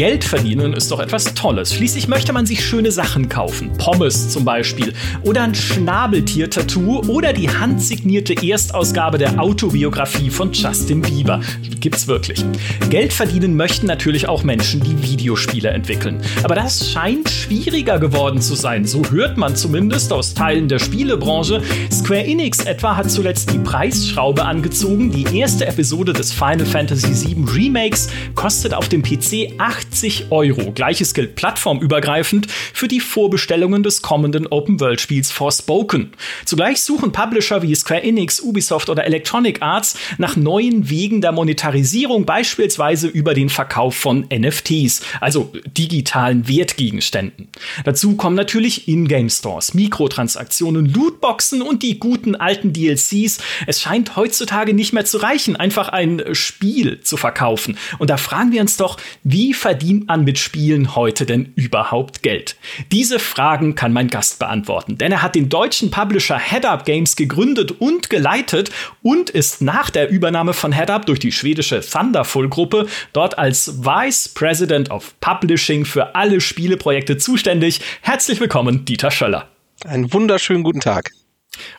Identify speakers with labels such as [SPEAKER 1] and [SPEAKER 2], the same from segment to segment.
[SPEAKER 1] Geld verdienen ist doch etwas Tolles. Schließlich möchte man sich schöne Sachen kaufen. Pommes zum Beispiel. Oder ein Schnabeltier-Tattoo oder die handsignierte Erstausgabe der Autobiografie von Justin Bieber. Gibt's wirklich. Geld verdienen möchten natürlich auch Menschen, die Videospiele entwickeln. Aber das scheint schwieriger geworden zu sein. So hört man zumindest aus Teilen der Spielebranche. Square Enix etwa hat zuletzt die Preisschraube angezogen. Die erste Episode des Final Fantasy VII Remakes kostet auf dem PC 80 Euro. Gleiches gilt plattformübergreifend für die Vorbestellungen des kommenden Open-World-Spiels Forspoken. Zugleich suchen Publisher wie Square Enix, Ubisoft oder Electronic Arts nach neuen Wegen der Monetarisierung, beispielsweise über den Verkauf von NFTs, also digitalen Wertgegenständen. Dazu kommen natürlich Ingame-Stores, Mikrotransaktionen, Lootboxen und die guten alten DLCs. Es scheint heutzutage nicht mehr zu reichen, einfach ein Spiel zu verkaufen. Und da fragen wir uns doch, wie verdient man mit Spielen heute denn überhaupt Geld? Diese Fragen kann mein Gast beantworten, denn er hat den deutschen Publisher Headup Games gegründet und geleitet und ist nach der Übernahme von Headup durch die schwedische Thunderful Gruppe dort als Vice President of Publishing für alle Spieleprojekte zuständig. Herzlich willkommen, Dieter Schöller.
[SPEAKER 2] Einen wunderschönen guten Tag.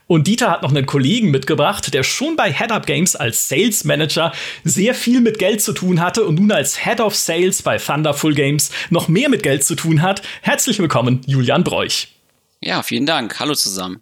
[SPEAKER 1] Und Dieter hat noch einen Kollegen mitgebracht, der schon bei Head Up Games als Sales Manager sehr viel mit Geld zu tun hatte und nun als Head of Sales bei Thunderful Games noch mehr mit Geld zu tun hat. Herzlich willkommen, Julian Broich.
[SPEAKER 3] Ja, vielen Dank. Hallo zusammen.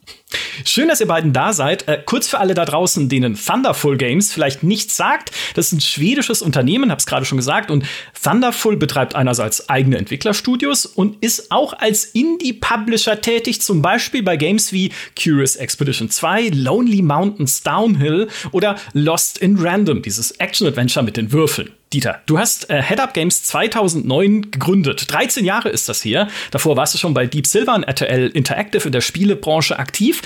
[SPEAKER 1] Schön, dass ihr beiden da seid. Äh, kurz für alle da draußen, denen Thunderful Games vielleicht nichts sagt. Das ist ein schwedisches Unternehmen, hab's gerade schon gesagt. Und Thunderful betreibt einerseits eigene Entwicklerstudios und ist auch als Indie-Publisher tätig, zum Beispiel bei Games wie Curious Expedition 2, Lonely Mountains Downhill oder Lost in Random, dieses Action-Adventure mit den Würfeln. Dieter, du hast äh, Head Up Games 2009 gegründet. 13 Jahre ist das her. Davor warst du schon bei Deep Silver und RTL Interactive in der Spielebranche aktiv.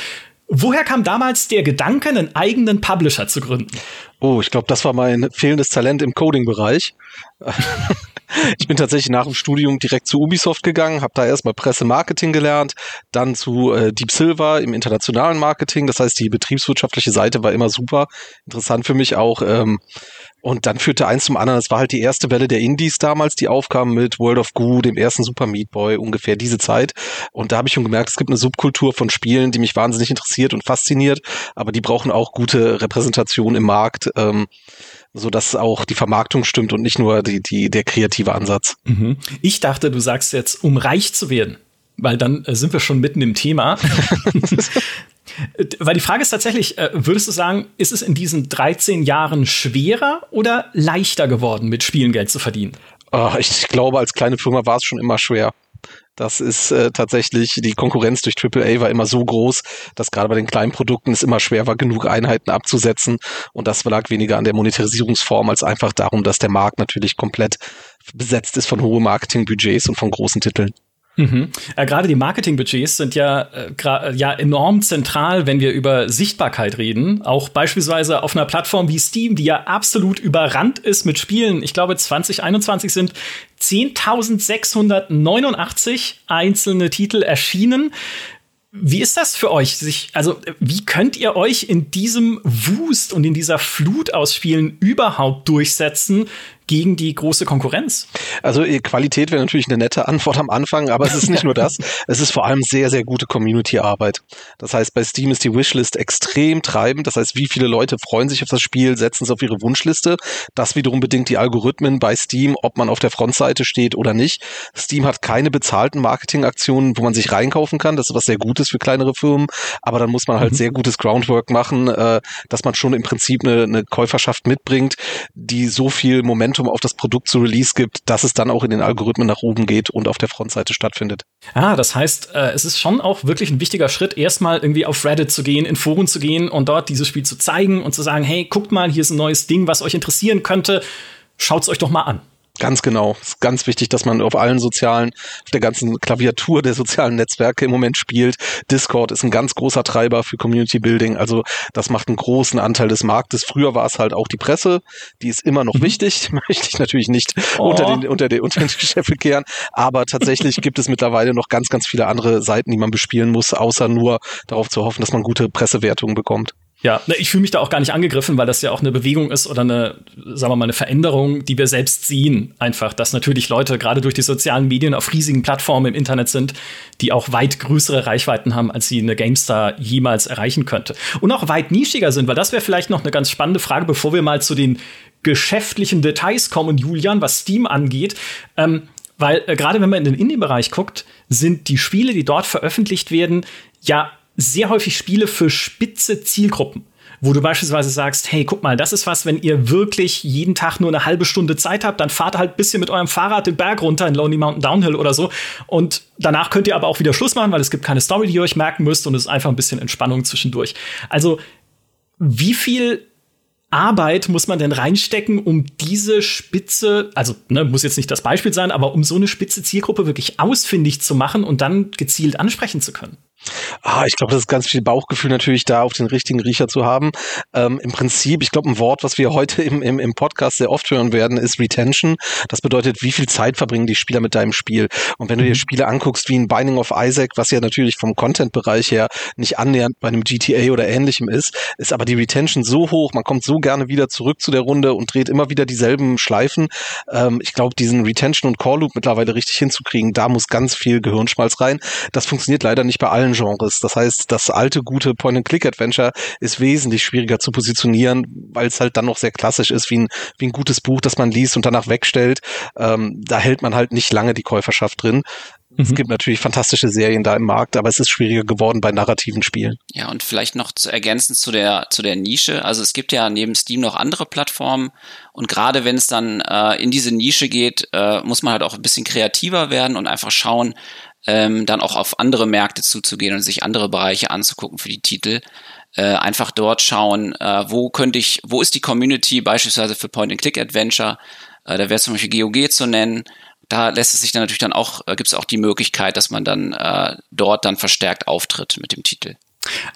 [SPEAKER 1] Woher kam damals der Gedanke, einen eigenen Publisher zu gründen?
[SPEAKER 2] Oh, ich glaube, das war mein fehlendes Talent im Coding-Bereich. Ich bin tatsächlich nach dem Studium direkt zu Ubisoft gegangen, habe da erstmal Presse-Marketing gelernt, dann zu äh, Deep Silver im internationalen Marketing. Das heißt, die betriebswirtschaftliche Seite war immer super. Interessant für mich auch. Ähm, und dann führte eins zum anderen. Es war halt die erste Welle der Indies damals, die aufkam mit World of Goo, dem ersten Super Meat Boy, ungefähr diese Zeit. Und da habe ich schon gemerkt, es gibt eine Subkultur von Spielen, die mich wahnsinnig interessiert und fasziniert, aber die brauchen auch gute Repräsentation im Markt. Ähm, so dass auch die Vermarktung stimmt und nicht nur die, die, der kreative Ansatz.
[SPEAKER 1] Mhm. Ich dachte, du sagst jetzt, um reich zu werden weil dann äh, sind wir schon mitten im Thema. Weil die Frage ist tatsächlich, äh, würdest du sagen, ist es in diesen 13 Jahren schwerer oder leichter geworden, mit Spielen Geld zu verdienen?
[SPEAKER 2] Oh, ich glaube, als kleine Firma war es schon immer schwer. Das ist äh, tatsächlich, die Konkurrenz durch AAA war immer so groß, dass gerade bei den kleinen Produkten es immer schwer war, genug Einheiten abzusetzen. Und das lag weniger an der Monetarisierungsform als einfach darum, dass der Markt natürlich komplett besetzt ist von hohen Marketingbudgets und von großen Titeln.
[SPEAKER 1] Mhm. Äh, Gerade die Marketingbudgets sind ja, äh, ja enorm zentral, wenn wir über Sichtbarkeit reden. Auch beispielsweise auf einer Plattform wie Steam, die ja absolut überrannt ist mit Spielen. Ich glaube, 2021 sind 10.689 einzelne Titel erschienen. Wie ist das für euch? Sich, also, wie könnt ihr euch in diesem Wust und in dieser Flut aus Spielen überhaupt durchsetzen? Gegen die große Konkurrenz?
[SPEAKER 2] Also Qualität wäre natürlich eine nette Antwort am Anfang, aber es ist nicht nur das. Es ist vor allem sehr, sehr gute Community-Arbeit. Das heißt, bei Steam ist die Wishlist extrem treibend. Das heißt, wie viele Leute freuen sich auf das Spiel, setzen es auf ihre Wunschliste. Das wiederum bedingt die Algorithmen bei Steam, ob man auf der Frontseite steht oder nicht. Steam hat keine bezahlten Marketingaktionen, wo man sich reinkaufen kann. Das ist was sehr Gutes für kleinere Firmen. Aber dann muss man halt mhm. sehr gutes Groundwork machen, äh, dass man schon im Prinzip eine, eine Käuferschaft mitbringt, die so viel Momentum Momentum auf das Produkt zu Release gibt, dass es dann auch in den Algorithmen nach oben geht und auf der Frontseite stattfindet.
[SPEAKER 1] Ah, das heißt, äh, es ist schon auch wirklich ein wichtiger Schritt, erstmal irgendwie auf Reddit zu gehen, in Foren zu gehen und dort dieses Spiel zu zeigen und zu sagen, hey, guckt mal, hier ist ein neues Ding, was euch interessieren könnte. Schaut's euch doch mal an.
[SPEAKER 2] Ganz genau. Es ist ganz wichtig, dass man auf allen sozialen, auf der ganzen Klaviatur der sozialen Netzwerke im Moment spielt. Discord ist ein ganz großer Treiber für Community Building. Also das macht einen großen Anteil des Marktes. Früher war es halt auch die Presse. Die ist immer noch mhm. wichtig. Möchte ich natürlich nicht oh. unter den, unter den, unter den Scheffel kehren. Aber tatsächlich gibt es mittlerweile noch ganz, ganz viele andere Seiten, die man bespielen muss, außer nur darauf zu hoffen, dass man gute Pressewertungen bekommt.
[SPEAKER 1] Ja, ne, ich fühle mich da auch gar nicht angegriffen, weil das ja auch eine Bewegung ist oder eine, sagen wir mal, eine Veränderung, die wir selbst sehen. Einfach, dass natürlich Leute gerade durch die sozialen Medien auf riesigen Plattformen im Internet sind, die auch weit größere Reichweiten haben, als sie eine GameStar jemals erreichen könnte. Und auch weit nischiger sind, weil das wäre vielleicht noch eine ganz spannende Frage, bevor wir mal zu den geschäftlichen Details kommen, Julian, was Steam angeht. Ähm, weil äh, gerade wenn man in den Indie-Bereich guckt, sind die Spiele, die dort veröffentlicht werden, ja sehr häufig Spiele für spitze Zielgruppen wo du beispielsweise sagst, hey, guck mal, das ist was, wenn ihr wirklich jeden Tag nur eine halbe Stunde Zeit habt, dann fahrt halt ein bisschen mit eurem Fahrrad den Berg runter in Lonely Mountain Downhill oder so. Und danach könnt ihr aber auch wieder Schluss machen, weil es gibt keine Story, die ihr euch merken müsst und es ist einfach ein bisschen Entspannung zwischendurch. Also, wie viel Arbeit muss man denn reinstecken, um diese spitze, also ne, muss jetzt nicht das Beispiel sein, aber um so eine spitze Zielgruppe wirklich ausfindig zu machen und dann gezielt ansprechen zu können?
[SPEAKER 2] Ah, ich glaube, das ist ganz viel Bauchgefühl natürlich da, auf den richtigen Riecher zu haben. Ähm, Im Prinzip, ich glaube, ein Wort, was wir heute im, im, im Podcast sehr oft hören werden, ist Retention. Das bedeutet, wie viel Zeit verbringen die Spieler mit deinem Spiel. Und wenn du dir mhm. Spiele anguckst wie ein Binding of Isaac, was ja natürlich vom Content-Bereich her nicht annähernd bei einem GTA oder ähnlichem ist, ist aber die Retention so hoch, man kommt so gerne wieder zurück zu der Runde und dreht immer wieder dieselben Schleifen. Ähm, ich glaube, diesen Retention und Core Loop mittlerweile richtig hinzukriegen, da muss ganz viel Gehirnschmalz rein. Das funktioniert leider nicht bei allen Genres. Das heißt, das alte, gute Point-and-Click-Adventure ist wesentlich schwieriger zu positionieren, weil es halt dann noch sehr klassisch ist, wie ein, wie ein gutes Buch, das man liest und danach wegstellt. Ähm, da hält man halt nicht lange die Käuferschaft drin. Es mhm. gibt natürlich fantastische Serien da im Markt, aber es ist schwieriger geworden bei narrativen Spielen.
[SPEAKER 3] Ja, und vielleicht noch zu ergänzen zu der, zu der Nische. Also es gibt ja neben Steam noch andere Plattformen und gerade wenn es dann äh, in diese Nische geht, äh, muss man halt auch ein bisschen kreativer werden und einfach schauen, ähm, dann auch auf andere Märkte zuzugehen und sich andere Bereiche anzugucken für die Titel. Äh, einfach dort schauen, äh, wo könnte ich, wo ist die Community beispielsweise für Point-and-Click-Adventure, äh, da wäre zum Beispiel GOG zu nennen. Da lässt es sich dann natürlich dann auch, äh, gibt es auch die Möglichkeit, dass man dann äh, dort dann verstärkt auftritt mit dem Titel.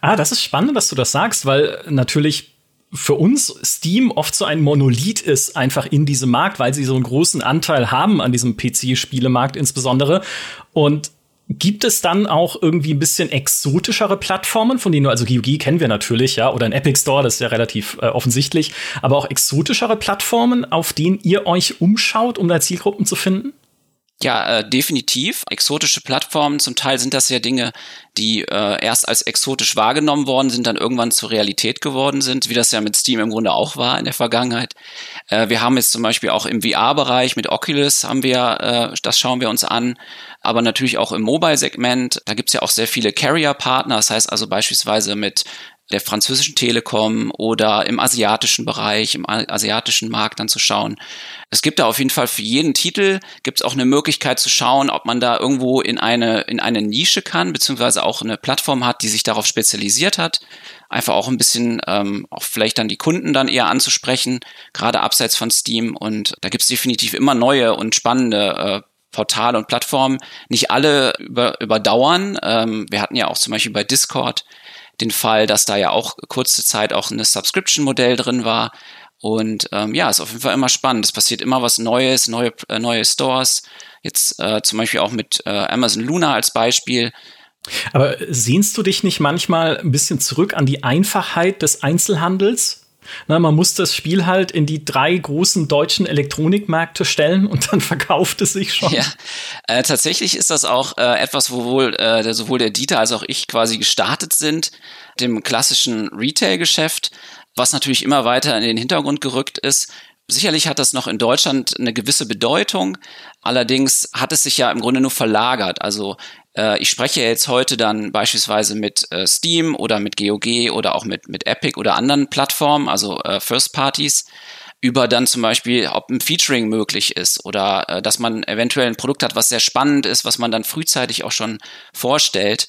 [SPEAKER 1] Ah, das ist spannend, dass du das sagst, weil natürlich für uns Steam oft so ein Monolith ist, einfach in diesem Markt, weil sie so einen großen Anteil haben an diesem PC-Spielemarkt insbesondere. Und Gibt es dann auch irgendwie ein bisschen exotischere Plattformen, von denen du, also GOG kennen wir natürlich, ja, oder ein Epic Store, das ist ja relativ äh, offensichtlich, aber auch exotischere Plattformen, auf denen ihr euch umschaut, um da Zielgruppen zu finden?
[SPEAKER 3] Ja, äh, definitiv. Exotische Plattformen, zum Teil sind das ja Dinge, die äh, erst als exotisch wahrgenommen worden sind, dann irgendwann zur Realität geworden sind, wie das ja mit Steam im Grunde auch war in der Vergangenheit. Äh, wir haben jetzt zum Beispiel auch im VR-Bereich mit Oculus haben wir, äh, das schauen wir uns an, aber natürlich auch im Mobile-Segment. Da gibt's ja auch sehr viele Carrier-Partner, das heißt also beispielsweise mit der französischen Telekom oder im asiatischen Bereich, im asiatischen Markt dann zu schauen. Es gibt da auf jeden Fall für jeden Titel gibt es auch eine Möglichkeit zu schauen, ob man da irgendwo in eine, in eine Nische kann, beziehungsweise auch eine Plattform hat, die sich darauf spezialisiert hat. Einfach auch ein bisschen ähm, auch vielleicht dann die Kunden dann eher anzusprechen, gerade abseits von Steam. Und da gibt es definitiv immer neue und spannende äh, Portale und Plattformen. Nicht alle über, überdauern. Ähm, wir hatten ja auch zum Beispiel bei Discord den Fall, dass da ja auch kurze Zeit auch eine Subscription-Modell drin war. Und ähm, ja, ist auf jeden Fall immer spannend. Es passiert immer was Neues, neue, äh, neue Stores. Jetzt äh, zum Beispiel auch mit äh, Amazon Luna als Beispiel.
[SPEAKER 1] Aber sehnst du dich nicht manchmal ein bisschen zurück an die Einfachheit des Einzelhandels? Na, man muss das Spiel halt in die drei großen deutschen Elektronikmärkte stellen und dann verkauft es sich schon.
[SPEAKER 3] Ja, äh, tatsächlich ist das auch äh, etwas, wo wohl äh, sowohl der Dieter als auch ich quasi gestartet sind, dem klassischen Retail-Geschäft, was natürlich immer weiter in den Hintergrund gerückt ist. Sicherlich hat das noch in Deutschland eine gewisse Bedeutung. Allerdings hat es sich ja im Grunde nur verlagert. Also äh, ich spreche jetzt heute dann beispielsweise mit äh, Steam oder mit GOG oder auch mit, mit Epic oder anderen Plattformen, also äh, First Parties, über dann zum Beispiel, ob ein Featuring möglich ist oder äh, dass man eventuell ein Produkt hat, was sehr spannend ist, was man dann frühzeitig auch schon vorstellt.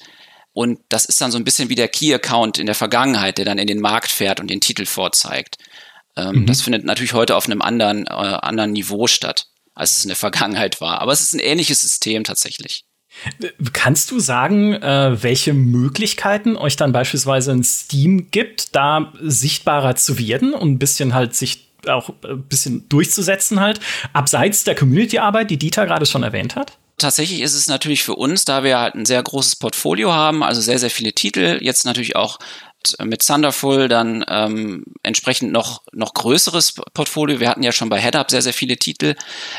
[SPEAKER 3] Und das ist dann so ein bisschen wie der Key-Account in der Vergangenheit, der dann in den Markt fährt und den Titel vorzeigt. Ähm, mhm. Das findet natürlich heute auf einem anderen, äh, anderen Niveau statt, als es in der Vergangenheit war. Aber es ist ein ähnliches System tatsächlich.
[SPEAKER 1] Kannst du sagen, äh, welche Möglichkeiten euch dann beispielsweise in Steam gibt, da sichtbarer zu werden und ein bisschen halt sich auch ein bisschen durchzusetzen halt, abseits der Community-Arbeit, die Dieter gerade schon erwähnt hat?
[SPEAKER 3] tatsächlich ist es natürlich für uns, da wir halt ein sehr großes Portfolio haben, also sehr, sehr viele Titel, jetzt natürlich auch mit Thunderful dann ähm, entsprechend noch noch größeres Portfolio. Wir hatten ja schon bei HeadUp sehr sehr viele Titel.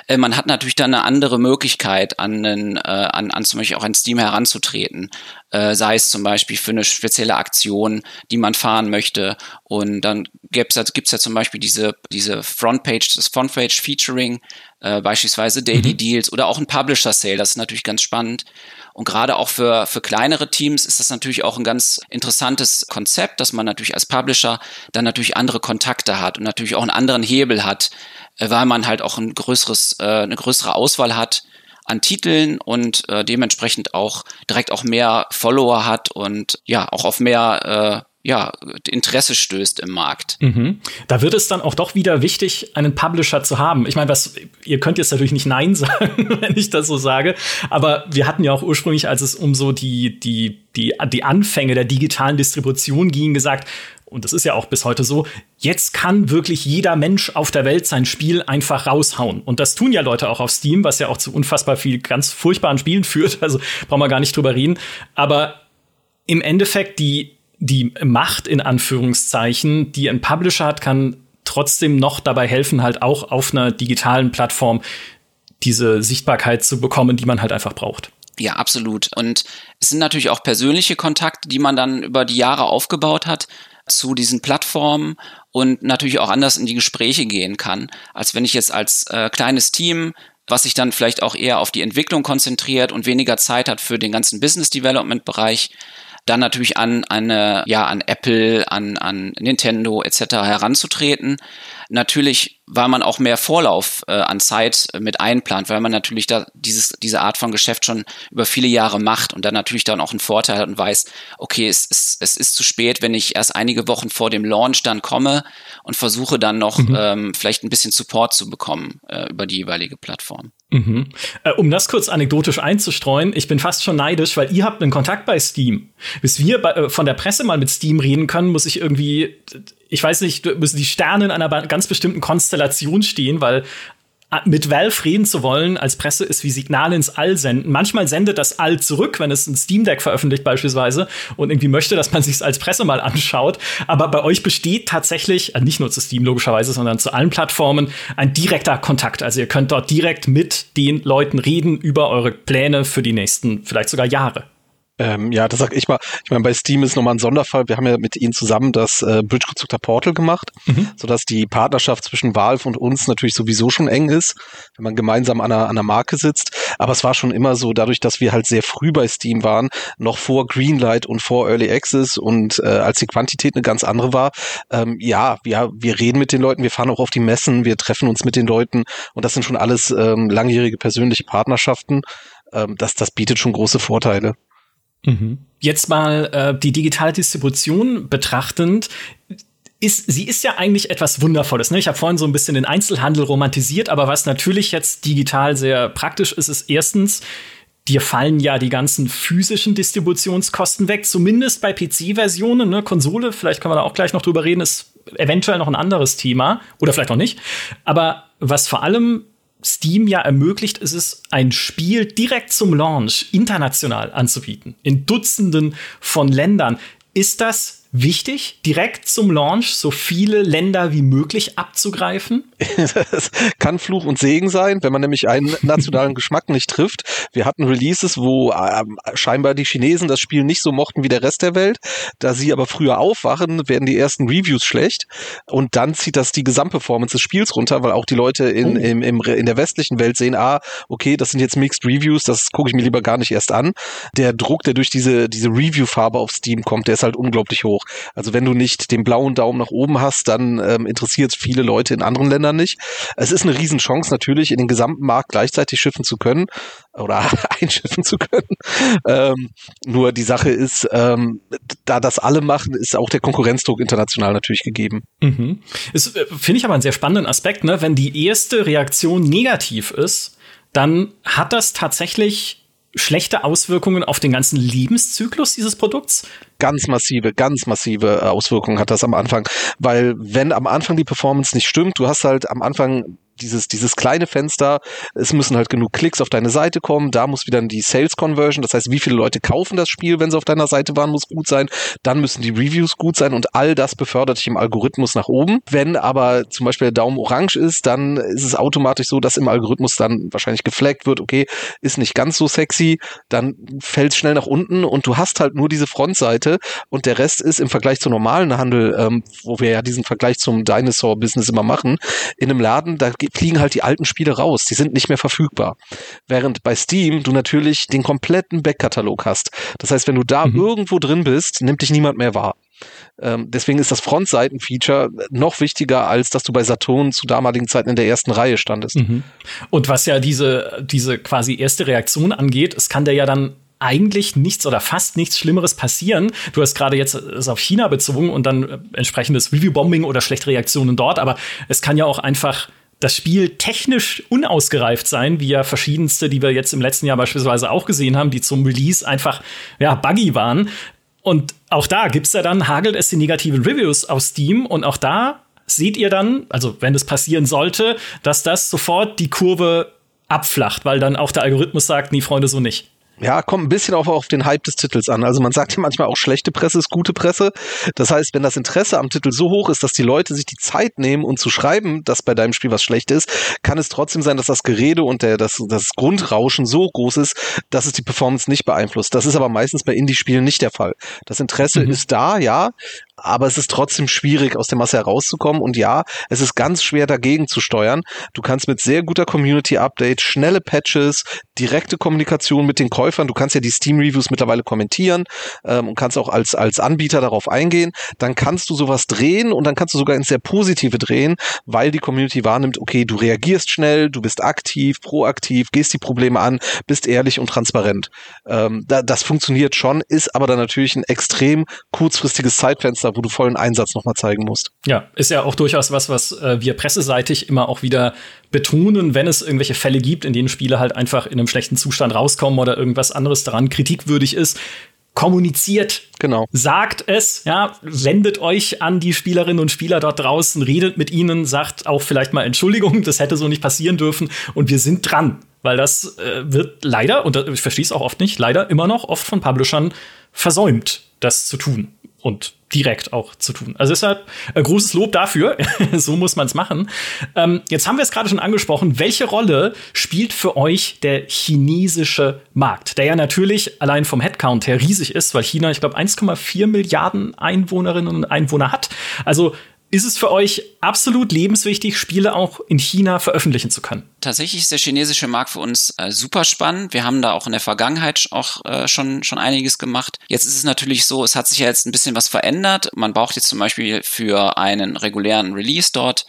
[SPEAKER 3] Äh, man hat natürlich dann eine andere Möglichkeit an, einen, äh, an, an zum Beispiel auch ein Steam heranzutreten. Äh, sei es zum Beispiel für eine spezielle Aktion, die man fahren möchte. Und dann gibt's ja, gibt's ja zum Beispiel diese diese Frontpage, das Frontpage Featuring, äh, beispielsweise Daily mhm. Deals oder auch ein Publisher Sale. Das ist natürlich ganz spannend. Und gerade auch für, für kleinere Teams ist das natürlich auch ein ganz interessantes Konzept, dass man natürlich als Publisher dann natürlich andere Kontakte hat und natürlich auch einen anderen Hebel hat, äh, weil man halt auch ein größeres, äh, eine größere Auswahl hat an Titeln und äh, dementsprechend auch direkt auch mehr Follower hat und ja auch auf mehr äh, ja, Interesse stößt im Markt.
[SPEAKER 1] Mhm. Da wird es dann auch doch wieder wichtig, einen Publisher zu haben. Ich meine, was, ihr könnt jetzt natürlich nicht Nein sagen, wenn ich das so sage, aber wir hatten ja auch ursprünglich, als es um so die, die, die, die Anfänge der digitalen Distribution ging, gesagt, und das ist ja auch bis heute so, jetzt kann wirklich jeder Mensch auf der Welt sein Spiel einfach raushauen. Und das tun ja Leute auch auf Steam, was ja auch zu unfassbar viel ganz furchtbaren Spielen führt. Also brauchen wir gar nicht drüber reden. Aber im Endeffekt, die die Macht in Anführungszeichen, die ein Publisher hat, kann trotzdem noch dabei helfen, halt auch auf einer digitalen Plattform diese Sichtbarkeit zu bekommen, die man halt einfach braucht.
[SPEAKER 3] Ja, absolut. Und es sind natürlich auch persönliche Kontakte, die man dann über die Jahre aufgebaut hat zu diesen Plattformen und natürlich auch anders in die Gespräche gehen kann, als wenn ich jetzt als äh, kleines Team was sich dann vielleicht auch eher auf die Entwicklung konzentriert und weniger Zeit hat für den ganzen Business Development Bereich, dann natürlich an eine, ja, an Apple, an, an Nintendo etc. heranzutreten. Natürlich, weil man auch mehr Vorlauf äh, an Zeit äh, mit einplant, weil man natürlich da dieses, diese Art von Geschäft schon über viele Jahre macht und dann natürlich dann auch einen Vorteil hat und weiß, okay, es ist, es ist zu spät, wenn ich erst einige Wochen vor dem Launch dann komme und versuche dann noch mhm. ähm, vielleicht ein bisschen Support zu bekommen äh, über die jeweilige Plattform.
[SPEAKER 1] Mhm. Äh, um das kurz anekdotisch einzustreuen, ich bin fast schon neidisch, weil ihr habt einen Kontakt bei Steam. Bis wir bei, äh, von der Presse mal mit Steam reden können, muss ich irgendwie ich weiß nicht, müssen die Sterne in einer ganz bestimmten Konstellation stehen, weil mit Valve reden zu wollen als Presse ist wie Signale ins All senden. Manchmal sendet das All zurück, wenn es ein Steam Deck veröffentlicht beispielsweise und irgendwie möchte, dass man sich als Presse mal anschaut. Aber bei euch besteht tatsächlich, äh, nicht nur zu Steam logischerweise, sondern zu allen Plattformen, ein direkter Kontakt. Also ihr könnt dort direkt mit den Leuten reden über eure Pläne für die nächsten, vielleicht sogar Jahre.
[SPEAKER 2] Ähm, ja, das sag ich mal. Ich meine, bei Steam ist nochmal ein Sonderfall. Wir haben ja mit ihnen zusammen das äh, Bridge-Konstruktor Portal gemacht, mhm. sodass die Partnerschaft zwischen Valve und uns natürlich sowieso schon eng ist, wenn man gemeinsam an einer, an einer Marke sitzt. Aber es war schon immer so, dadurch, dass wir halt sehr früh bei Steam waren, noch vor Greenlight und vor Early Access und äh, als die Quantität eine ganz andere war, ähm, ja, wir, wir reden mit den Leuten, wir fahren auch auf die Messen, wir treffen uns mit den Leuten und das sind schon alles ähm, langjährige persönliche Partnerschaften. Ähm, das, das bietet schon große Vorteile.
[SPEAKER 1] Mhm. Jetzt mal äh, die digitale Distribution betrachtend. Ist, sie ist ja eigentlich etwas Wundervolles. Ne? Ich habe vorhin so ein bisschen den Einzelhandel romantisiert, aber was natürlich jetzt digital sehr praktisch ist, ist erstens, dir fallen ja die ganzen physischen Distributionskosten weg, zumindest bei PC-Versionen. Ne? Konsole, vielleicht können wir da auch gleich noch drüber reden, ist eventuell noch ein anderes Thema oder vielleicht auch nicht. Aber was vor allem Steam ja ermöglicht, ist es, ein Spiel direkt zum Launch international anzubieten. In Dutzenden von Ländern. Ist das wichtig, direkt zum Launch so viele Länder wie möglich abzugreifen?
[SPEAKER 2] das kann Fluch und Segen sein, wenn man nämlich einen nationalen Geschmack nicht trifft. Wir hatten Releases, wo äh, scheinbar die Chinesen das Spiel nicht so mochten wie der Rest der Welt. Da sie aber früher aufwachen, werden die ersten Reviews schlecht und dann zieht das die Gesamtperformance des Spiels runter, weil auch die Leute in, oh. im, im, in der westlichen Welt sehen, ah, okay, das sind jetzt Mixed Reviews, das gucke ich mir lieber gar nicht erst an. Der Druck, der durch diese, diese Review-Farbe auf Steam kommt, der ist halt unglaublich hoch hoch. Also wenn du nicht den blauen Daumen nach oben hast, dann ähm, interessiert es viele Leute in anderen Ländern nicht. Es ist eine Riesenchance natürlich, in den gesamten Markt gleichzeitig schiffen zu können oder einschiffen zu können. Ähm, nur die Sache ist, ähm, da das alle machen, ist auch der Konkurrenzdruck international natürlich gegeben.
[SPEAKER 1] Mhm. Äh, finde ich aber einen sehr spannenden Aspekt, ne? Wenn die erste Reaktion negativ ist, dann hat das tatsächlich schlechte Auswirkungen auf den ganzen Lebenszyklus dieses Produkts?
[SPEAKER 2] Ganz massive, ganz massive äh, Auswirkungen hat das am Anfang, weil wenn am Anfang die Performance nicht stimmt, du hast halt am Anfang dieses, dieses kleine Fenster, es müssen halt genug Klicks auf deine Seite kommen, da muss wieder die Sales Conversion, das heißt, wie viele Leute kaufen das Spiel, wenn sie auf deiner Seite waren, muss gut sein, dann müssen die Reviews gut sein und all das befördert dich im Algorithmus nach oben. Wenn aber zum Beispiel der Daumen orange ist, dann ist es automatisch so, dass im Algorithmus dann wahrscheinlich gefleckt wird, okay, ist nicht ganz so sexy, dann fällt es schnell nach unten und du hast halt nur diese Frontseite und der Rest ist im Vergleich zum normalen Handel, ähm, wo wir ja diesen Vergleich zum Dinosaur-Business immer machen, in einem Laden, da fliegen halt die alten Spiele raus, die sind nicht mehr verfügbar. Während bei Steam du natürlich den kompletten Backkatalog hast. Das heißt, wenn du da mhm. irgendwo drin bist, nimmt dich niemand mehr wahr. Ähm, deswegen ist das Frontseiten-Feature noch wichtiger, als dass du bei Saturn zu damaligen Zeiten in der ersten Reihe standest. Mhm.
[SPEAKER 1] Und was ja diese, diese quasi erste Reaktion angeht, es kann der ja dann eigentlich nichts oder fast nichts Schlimmeres passieren. Du hast gerade jetzt es auf China bezogen und dann äh, entsprechendes Review-Bombing oder schlechte Reaktionen dort, aber es kann ja auch einfach das Spiel technisch unausgereift sein, wie ja verschiedenste, die wir jetzt im letzten Jahr beispielsweise auch gesehen haben, die zum Release einfach ja, buggy waren. Und auch da gibt's ja dann, hagelt es die negativen Reviews auf Steam und auch da seht ihr dann, also wenn es passieren sollte, dass das sofort die Kurve abflacht, weil dann auch der Algorithmus sagt, nee, Freunde, so nicht.
[SPEAKER 2] Ja, kommt ein bisschen auch auf den Hype des Titels an. Also man sagt ja manchmal auch schlechte Presse ist gute Presse. Das heißt, wenn das Interesse am Titel so hoch ist, dass die Leute sich die Zeit nehmen und zu schreiben, dass bei deinem Spiel was schlecht ist, kann es trotzdem sein, dass das Gerede und der, das, das Grundrauschen so groß ist, dass es die Performance nicht beeinflusst. Das ist aber meistens bei Indie-Spielen nicht der Fall. Das Interesse mhm. ist da, ja, aber es ist trotzdem schwierig, aus der Masse herauszukommen. Und ja, es ist ganz schwer dagegen zu steuern. Du kannst mit sehr guter Community-Update, schnelle Patches, direkte Kommunikation mit den Käufern, du kannst ja die Steam-Reviews mittlerweile kommentieren ähm, und kannst auch als, als Anbieter darauf eingehen. Dann kannst du sowas drehen und dann kannst du sogar ins sehr Positive drehen, weil die Community wahrnimmt, okay, du reagierst schnell, du bist aktiv, proaktiv, gehst die Probleme an, bist ehrlich und transparent. Ähm, da, das funktioniert schon, ist aber dann natürlich ein extrem kurzfristiges Zeitfenster, wo du vollen Einsatz nochmal zeigen musst.
[SPEAKER 1] Ja, ist ja auch durchaus was, was äh, wir presseseitig immer auch wieder betonen, wenn es irgendwelche Fälle gibt, in denen Spiele halt einfach in einem schlechten Zustand rauskommen oder irgendwas anderes daran kritikwürdig ist. Kommuniziert,
[SPEAKER 2] genau.
[SPEAKER 1] sagt es, ja, wendet euch an die Spielerinnen und Spieler dort draußen, redet mit ihnen, sagt auch vielleicht mal Entschuldigung, das hätte so nicht passieren dürfen und wir sind dran, weil das äh, wird leider, und ich verstehe es auch oft nicht, leider immer noch oft von Publishern versäumt, das zu tun. Und direkt auch zu tun. Also deshalb äh, großes Lob dafür. so muss man es machen. Ähm, jetzt haben wir es gerade schon angesprochen. Welche Rolle spielt für euch der chinesische Markt? Der ja natürlich allein vom Headcount her riesig ist, weil China, ich glaube, 1,4 Milliarden Einwohnerinnen und Einwohner hat. Also ist es für euch absolut lebenswichtig, Spiele auch in China veröffentlichen zu können?
[SPEAKER 3] Tatsächlich ist der chinesische Markt für uns äh, super spannend. Wir haben da auch in der Vergangenheit auch äh, schon, schon einiges gemacht. Jetzt ist es natürlich so, es hat sich ja jetzt ein bisschen was verändert. Man braucht jetzt zum Beispiel für einen regulären Release dort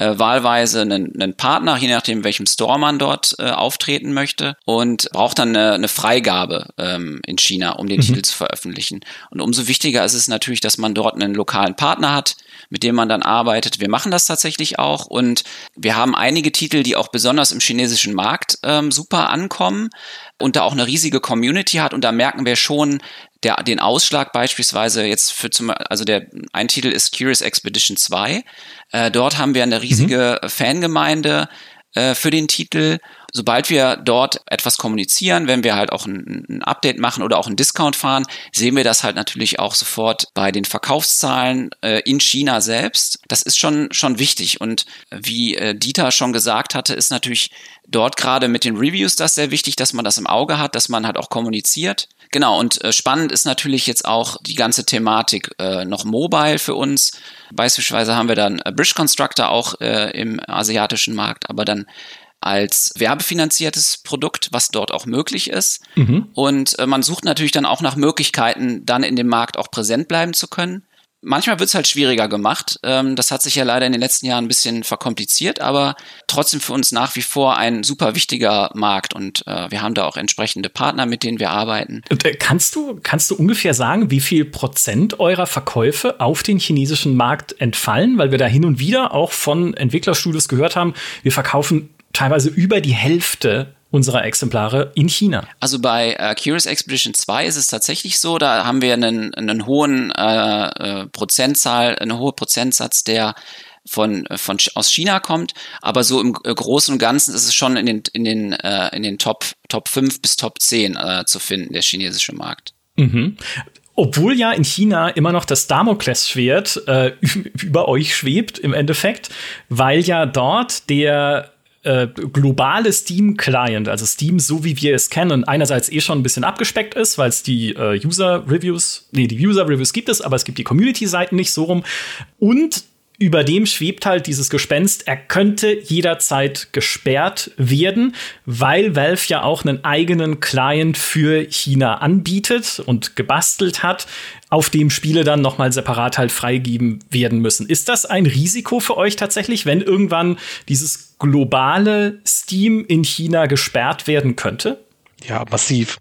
[SPEAKER 3] äh, wahlweise einen, einen Partner, je nachdem, welchem Store man dort äh, auftreten möchte und braucht dann eine, eine Freigabe ähm, in China, um den mhm. Titel zu veröffentlichen. Und umso wichtiger ist es natürlich, dass man dort einen lokalen Partner hat, mit dem man dann arbeitet. Wir machen das tatsächlich auch und wir haben einige Titel, die auch besonders im chinesischen Markt ähm, super ankommen und da auch eine riesige Community hat und da merken wir schon, der, den Ausschlag beispielsweise jetzt für zum, also der, ein Titel ist Curious Expedition 2. Äh, dort haben wir eine riesige mhm. Fangemeinde äh, für den Titel sobald wir dort etwas kommunizieren, wenn wir halt auch ein, ein, Update machen oder auch einen Discount fahren, sehen wir das halt natürlich auch sofort bei den Verkaufszahlen äh, in China selbst. Das ist schon, schon wichtig. Und wie äh, Dieter schon gesagt hatte, ist natürlich dort gerade mit den Reviews das sehr wichtig, dass man das im Auge hat, dass man halt auch kommuniziert. Genau, und äh, spannend ist natürlich jetzt auch die ganze Thematik äh, noch mobile für uns. Beispielsweise haben wir dann äh, Bridge Constructor auch äh, im asiatischen Markt, aber dann als werbefinanziertes Produkt, was dort auch möglich ist. Mhm. Und äh, man sucht natürlich dann auch nach Möglichkeiten, dann in dem Markt auch präsent bleiben zu können. Manchmal wird es halt schwieriger gemacht. Ähm, das hat sich ja leider in den letzten Jahren ein bisschen verkompliziert, aber trotzdem für uns nach wie vor ein super wichtiger Markt und äh, wir haben da auch entsprechende Partner, mit denen wir arbeiten.
[SPEAKER 1] Äh, kannst du, kannst du ungefähr sagen, wie viel Prozent eurer Verkäufe auf den chinesischen Markt entfallen? Weil wir da hin und wieder auch von Entwicklerstudios gehört haben, wir verkaufen teilweise über die Hälfte unserer Exemplare in China.
[SPEAKER 3] Also bei äh, Curious Expedition 2 ist es tatsächlich so, da haben wir einen, einen hohen äh, äh, Prozentzahl, eine hohe Prozentsatz der von, von aus China kommt, aber so im äh, Großen und Ganzen ist es schon in den, in den, äh, in den Top, Top 5 bis Top 10 äh, zu finden, der chinesische Markt.
[SPEAKER 1] Mhm. Obwohl ja in China immer noch das Damoklesschwert äh, über euch schwebt im Endeffekt, weil ja dort der äh, globale Steam-Client, also Steam, so wie wir es kennen, einerseits eh schon ein bisschen abgespeckt ist, weil es die äh, User-Reviews, nee, die User-Reviews gibt es, aber es gibt die Community-Seiten nicht so rum. Und über dem schwebt halt dieses Gespenst, er könnte jederzeit gesperrt werden, weil Valve ja auch einen eigenen Client für China anbietet und gebastelt hat, auf dem Spiele dann nochmal separat halt freigeben werden müssen. Ist das ein Risiko für euch tatsächlich, wenn irgendwann dieses globale Steam in China gesperrt werden könnte?
[SPEAKER 2] Ja, massiv.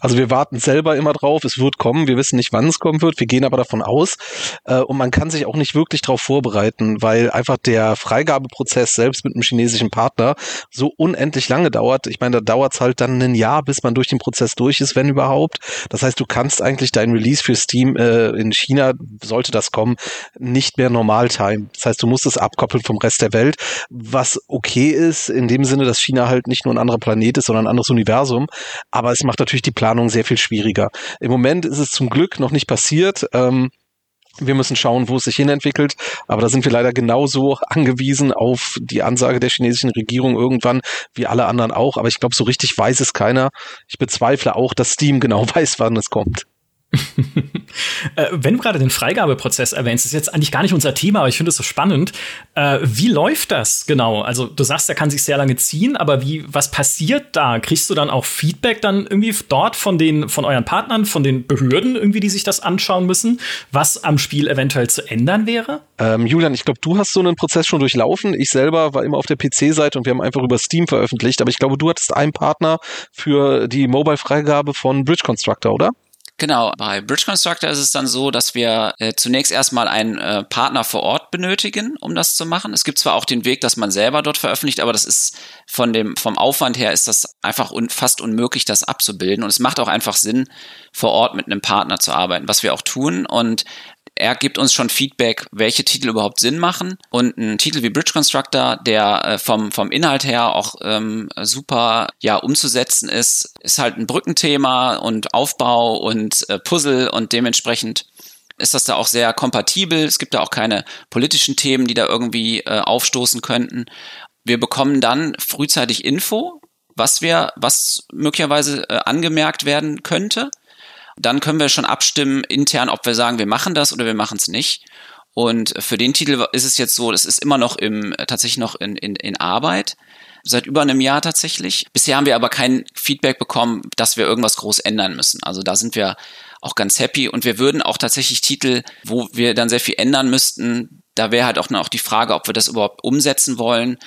[SPEAKER 2] Also wir warten selber immer drauf, es wird kommen, wir wissen nicht, wann es kommen wird, wir gehen aber davon aus äh, und man kann sich auch nicht wirklich darauf vorbereiten, weil einfach der Freigabeprozess selbst mit einem chinesischen Partner so unendlich lange dauert. Ich meine, da dauert es halt dann ein Jahr, bis man durch den Prozess durch ist, wenn überhaupt. Das heißt, du kannst eigentlich dein Release für Steam äh, in China, sollte das kommen, nicht mehr normal timen. Das heißt, du musst es abkoppeln vom Rest der Welt, was okay ist, in dem Sinne, dass China halt nicht nur ein anderer Planet ist, sondern ein anderes Universum. Aber es macht natürlich die Planung sehr viel schwieriger. Im Moment ist es zum Glück noch nicht passiert. Ähm, wir müssen schauen, wo es sich hinentwickelt. Aber da sind wir leider genauso angewiesen auf die Ansage der chinesischen Regierung irgendwann, wie alle anderen auch. Aber ich glaube, so richtig weiß es keiner. Ich bezweifle auch, dass Steam genau weiß, wann es kommt.
[SPEAKER 1] Äh, wenn du gerade den Freigabeprozess erwähnst, ist jetzt eigentlich gar nicht unser Thema, aber ich finde es so spannend. Äh, wie läuft das genau? Also du sagst, er kann sich sehr lange ziehen, aber wie, was passiert da? Kriegst du dann auch Feedback dann irgendwie dort von den, von euren Partnern, von den Behörden irgendwie, die sich das anschauen müssen, was am Spiel eventuell zu ändern wäre?
[SPEAKER 2] Ähm, Julian, ich glaube, du hast so einen Prozess schon durchlaufen. Ich selber war immer auf der PC-Seite und wir haben einfach über Steam veröffentlicht, aber ich glaube, du hattest einen Partner für die Mobile-Freigabe von Bridge Constructor, oder?
[SPEAKER 3] Genau, bei Bridge Constructor ist es dann so, dass wir äh, zunächst erstmal einen äh, Partner vor Ort benötigen, um das zu machen. Es gibt zwar auch den Weg, dass man selber dort veröffentlicht, aber das ist von dem, vom Aufwand her ist das einfach un, fast unmöglich, das abzubilden. Und es macht auch einfach Sinn, vor Ort mit einem Partner zu arbeiten, was wir auch tun. Und er gibt uns schon Feedback, welche Titel überhaupt Sinn machen. Und ein Titel wie Bridge Constructor, der äh, vom, vom Inhalt her auch ähm, super ja, umzusetzen ist, ist halt ein Brückenthema und Aufbau und äh, Puzzle und dementsprechend ist das da auch sehr kompatibel. Es gibt da auch keine politischen Themen, die da irgendwie äh, aufstoßen könnten. Wir bekommen dann frühzeitig Info, was wir, was möglicherweise äh, angemerkt werden könnte dann können wir schon abstimmen intern, ob wir sagen, wir machen das oder wir machen es nicht. Und für den Titel ist es jetzt so, das ist immer noch im, tatsächlich noch in, in, in Arbeit. Seit über einem Jahr tatsächlich. Bisher haben wir aber kein Feedback bekommen, dass wir irgendwas groß ändern müssen. Also da sind wir auch ganz happy und wir würden auch tatsächlich Titel, wo wir dann sehr viel ändern müssten, da wäre halt auch noch die Frage, ob wir das überhaupt umsetzen wollen,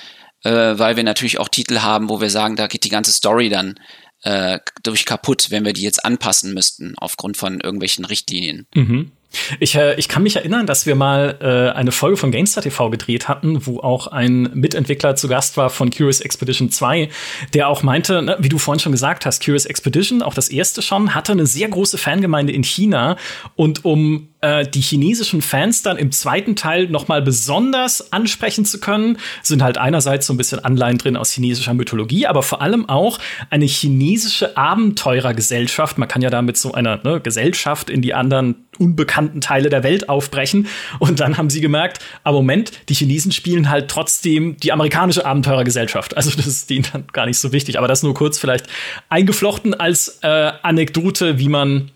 [SPEAKER 3] äh, weil wir natürlich auch Titel haben, wo wir sagen, da geht die ganze Story dann äh, durch kaputt, wenn wir die jetzt anpassen müssten aufgrund von irgendwelchen Richtlinien.
[SPEAKER 1] Mhm. Ich, äh, ich kann mich erinnern, dass wir mal äh, eine Folge von GameStar TV gedreht hatten, wo auch ein Mitentwickler zu Gast war von Curious Expedition 2, der auch meinte, ne, wie du vorhin schon gesagt hast, Curious Expedition, auch das erste schon, hatte eine sehr große Fangemeinde in China und um äh, die chinesischen Fans dann im zweiten Teil noch mal besonders ansprechen zu können, sind halt einerseits so ein bisschen Anleihen drin aus chinesischer Mythologie, aber vor allem auch eine chinesische Abenteurergesellschaft. Man kann ja da mit so einer ne, Gesellschaft in die anderen unbekannten Teile der Welt aufbrechen. Und dann haben sie gemerkt, aber Moment, die Chinesen spielen halt trotzdem die amerikanische Abenteurergesellschaft. Also das ist denen dann gar nicht so wichtig. Aber das nur kurz vielleicht eingeflochten als äh, Anekdote, wie man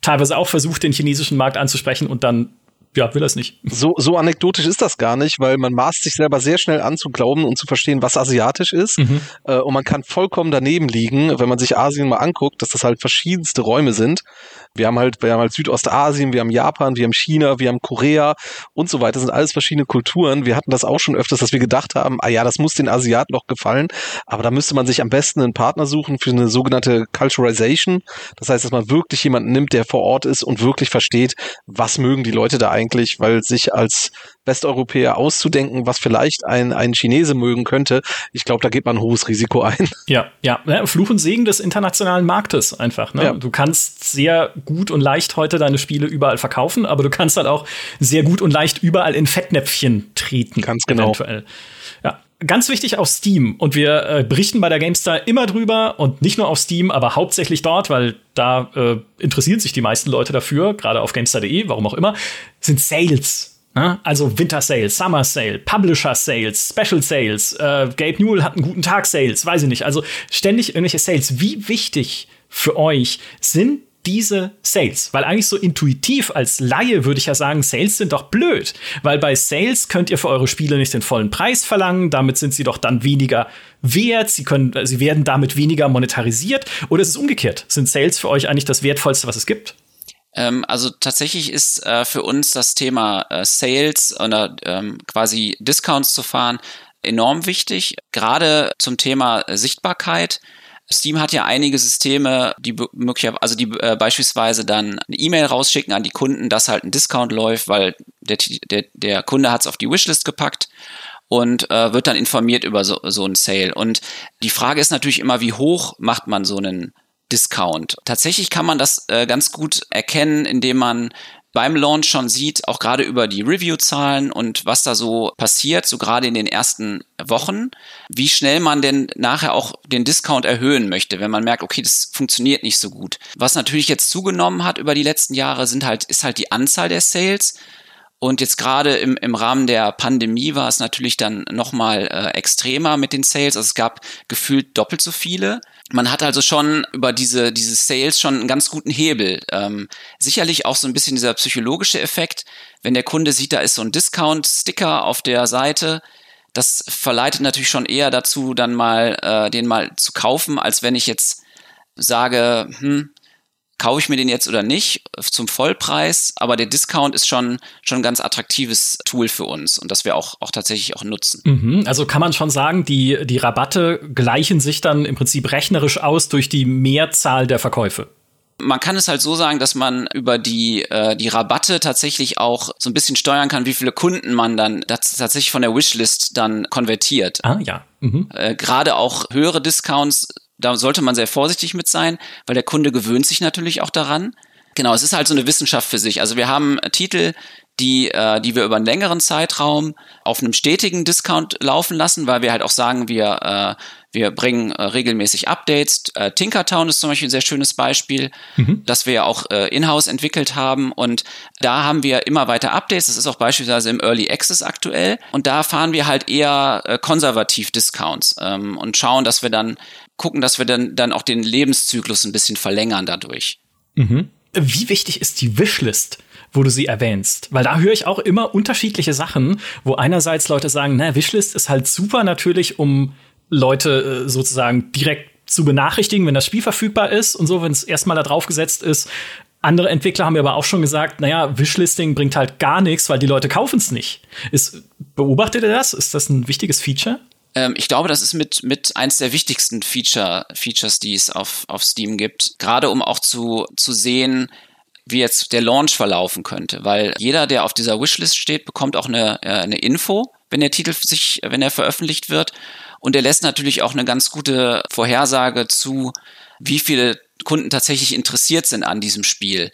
[SPEAKER 1] teilweise auch versucht, den chinesischen Markt anzusprechen und dann ja, will es nicht.
[SPEAKER 2] So, so anekdotisch ist das gar nicht, weil man maßt sich selber sehr schnell an zu glauben und zu verstehen, was asiatisch ist. Mhm. Äh, und man kann vollkommen daneben liegen, wenn man sich Asien mal anguckt, dass das halt verschiedenste Räume sind. Wir haben halt, wir haben halt Südostasien, wir haben Japan, wir haben China, wir haben Korea und so weiter. Das sind alles verschiedene Kulturen. Wir hatten das auch schon öfters, dass wir gedacht haben, ah ja, das muss den Asiaten doch gefallen. Aber da müsste man sich am besten einen Partner suchen für eine sogenannte Culturalization. Das heißt, dass man wirklich jemanden nimmt, der vor Ort ist und wirklich versteht, was mögen die Leute da eigentlich eigentlich, weil sich als Westeuropäer auszudenken, was vielleicht ein, ein Chinese mögen könnte, ich glaube, da geht man ein hohes Risiko ein.
[SPEAKER 1] Ja, ja, Fluch und Segen des internationalen Marktes einfach. Ne? Ja. Du kannst sehr gut und leicht heute deine Spiele überall verkaufen, aber du kannst halt auch sehr gut und leicht überall in Fettnäpfchen treten.
[SPEAKER 2] Ganz genau. Eventuell.
[SPEAKER 1] Ganz wichtig auf Steam. Und wir äh, berichten bei der GameStar immer drüber und nicht nur auf Steam, aber hauptsächlich dort, weil da äh, interessieren sich die meisten Leute dafür, gerade auf GameStar.de, warum auch immer, sind Sales. Ne? Also Winter Sale, Summer Sale, Publisher Sales, Special Sales, äh, Gabe Newell hat einen guten Tag Sales, weiß ich nicht. Also ständig irgendwelche Sales. Wie wichtig für euch sind diese Sales? Weil eigentlich so intuitiv als Laie würde ich ja sagen, Sales sind doch blöd. Weil bei Sales könnt ihr für eure Spiele nicht den vollen Preis verlangen, damit sind sie doch dann weniger wert, sie, können, sie werden damit weniger monetarisiert. Oder ist es umgekehrt? Sind Sales für euch eigentlich das Wertvollste, was es gibt?
[SPEAKER 3] Ähm, also tatsächlich ist äh, für uns das Thema äh, Sales oder ähm, quasi Discounts zu fahren enorm wichtig, gerade zum Thema Sichtbarkeit. Steam hat ja einige Systeme, die möglicherweise, also die äh, beispielsweise dann eine E-Mail rausschicken an die Kunden, dass halt ein Discount läuft, weil der, der, der Kunde hat es auf die Wishlist gepackt und äh, wird dann informiert über so, so einen Sale. Und die Frage ist natürlich immer, wie hoch macht man so einen Discount? Tatsächlich kann man das äh, ganz gut erkennen, indem man beim Launch schon sieht, auch gerade über die Review-Zahlen und was da so passiert, so gerade in den ersten Wochen, wie schnell man denn nachher auch den Discount erhöhen möchte, wenn man merkt, okay, das funktioniert nicht so gut. Was natürlich jetzt zugenommen hat über die letzten Jahre, sind halt, ist halt die Anzahl der Sales. Und jetzt gerade im, im Rahmen der Pandemie war es natürlich dann nochmal äh, extremer mit den Sales. Also es gab gefühlt doppelt so viele. Man hat also schon über diese, diese Sales schon einen ganz guten Hebel. Ähm, sicherlich auch so ein bisschen dieser psychologische Effekt, wenn der Kunde sieht, da ist so ein Discount-Sticker auf der Seite, das verleitet natürlich schon eher dazu, dann mal äh, den mal zu kaufen, als wenn ich jetzt sage, hm, kaufe ich mir den jetzt oder nicht zum Vollpreis, aber der Discount ist schon schon ein ganz attraktives Tool für uns und das wir auch auch tatsächlich auch nutzen.
[SPEAKER 1] Mhm, also kann man schon sagen, die die Rabatte gleichen sich dann im Prinzip rechnerisch aus durch die Mehrzahl der Verkäufe.
[SPEAKER 3] Man kann es halt so sagen, dass man über die, äh, die Rabatte tatsächlich auch so ein bisschen steuern kann, wie viele Kunden man dann tatsächlich von der Wishlist dann konvertiert.
[SPEAKER 1] Ah ja. Mhm.
[SPEAKER 3] Äh, Gerade auch höhere Discounts da sollte man sehr vorsichtig mit sein, weil der Kunde gewöhnt sich natürlich auch daran. Genau, es ist halt so eine Wissenschaft für sich. Also wir haben Titel, die, äh, die wir über einen längeren Zeitraum auf einem stetigen Discount laufen lassen, weil wir halt auch sagen, wir, äh, wir bringen äh, regelmäßig Updates. Äh, Tinkertown ist zum Beispiel ein sehr schönes Beispiel, mhm. das wir ja auch äh, in-house entwickelt haben. Und da haben wir immer weiter Updates. Das ist auch beispielsweise im Early Access aktuell. Und da fahren wir halt eher äh, konservativ Discounts ähm, und schauen, dass wir dann gucken, dass wir dann, dann auch den Lebenszyklus ein bisschen verlängern dadurch.
[SPEAKER 1] Mhm. Wie wichtig ist die Wishlist? wo du sie erwähnst. Weil da höre ich auch immer unterschiedliche Sachen, wo einerseits Leute sagen, na, Wishlist ist halt super natürlich, um Leute äh, sozusagen direkt zu benachrichtigen, wenn das Spiel verfügbar ist und so, wenn es erstmal da drauf gesetzt ist. Andere Entwickler haben mir aber auch schon gesagt, naja, Wishlisting bringt halt gar nichts, weil die Leute kaufen es nicht. Ist, beobachtet ihr das? Ist das ein wichtiges Feature?
[SPEAKER 3] Ähm, ich glaube, das ist mit, mit eins der wichtigsten Feature, Features, die es auf, auf Steam gibt. Gerade um auch zu, zu sehen, wie jetzt der Launch verlaufen könnte, weil jeder, der auf dieser Wishlist steht, bekommt auch eine, äh, eine Info, wenn der Titel sich, wenn er veröffentlicht wird. Und er lässt natürlich auch eine ganz gute Vorhersage zu, wie viele Kunden tatsächlich interessiert sind an diesem Spiel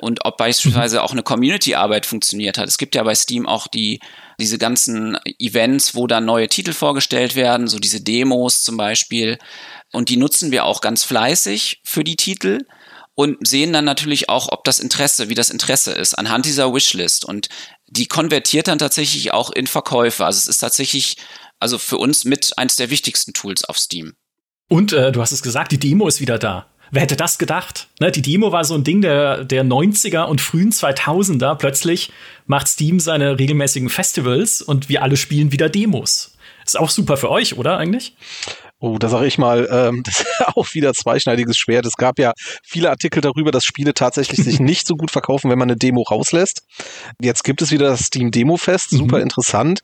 [SPEAKER 3] und ob beispielsweise mhm. auch eine Community-Arbeit funktioniert hat. Es gibt ja bei Steam auch die diese ganzen Events, wo dann neue Titel vorgestellt werden, so diese Demos zum Beispiel. Und die nutzen wir auch ganz fleißig für die Titel und sehen dann natürlich auch, ob das Interesse, wie das Interesse ist, anhand dieser Wishlist. Und die konvertiert dann tatsächlich auch in Verkäufe. Also es ist tatsächlich, also für uns mit eins der wichtigsten Tools auf Steam.
[SPEAKER 1] Und äh, du hast es gesagt, die Demo ist wieder da. Wer hätte das gedacht? Ne, die Demo war so ein Ding der, der 90er und frühen 2000er. Plötzlich macht Steam seine regelmäßigen Festivals und wir alle spielen wieder Demos. Ist auch super für euch, oder eigentlich?
[SPEAKER 2] Oh, da sage ich mal, ähm, das ist auch wieder zweischneidiges Schwert. Es gab ja viele Artikel darüber, dass Spiele tatsächlich sich nicht so gut verkaufen, wenn man eine Demo rauslässt. Jetzt gibt es wieder das Steam Demo Fest, mhm. super mhm. interessant.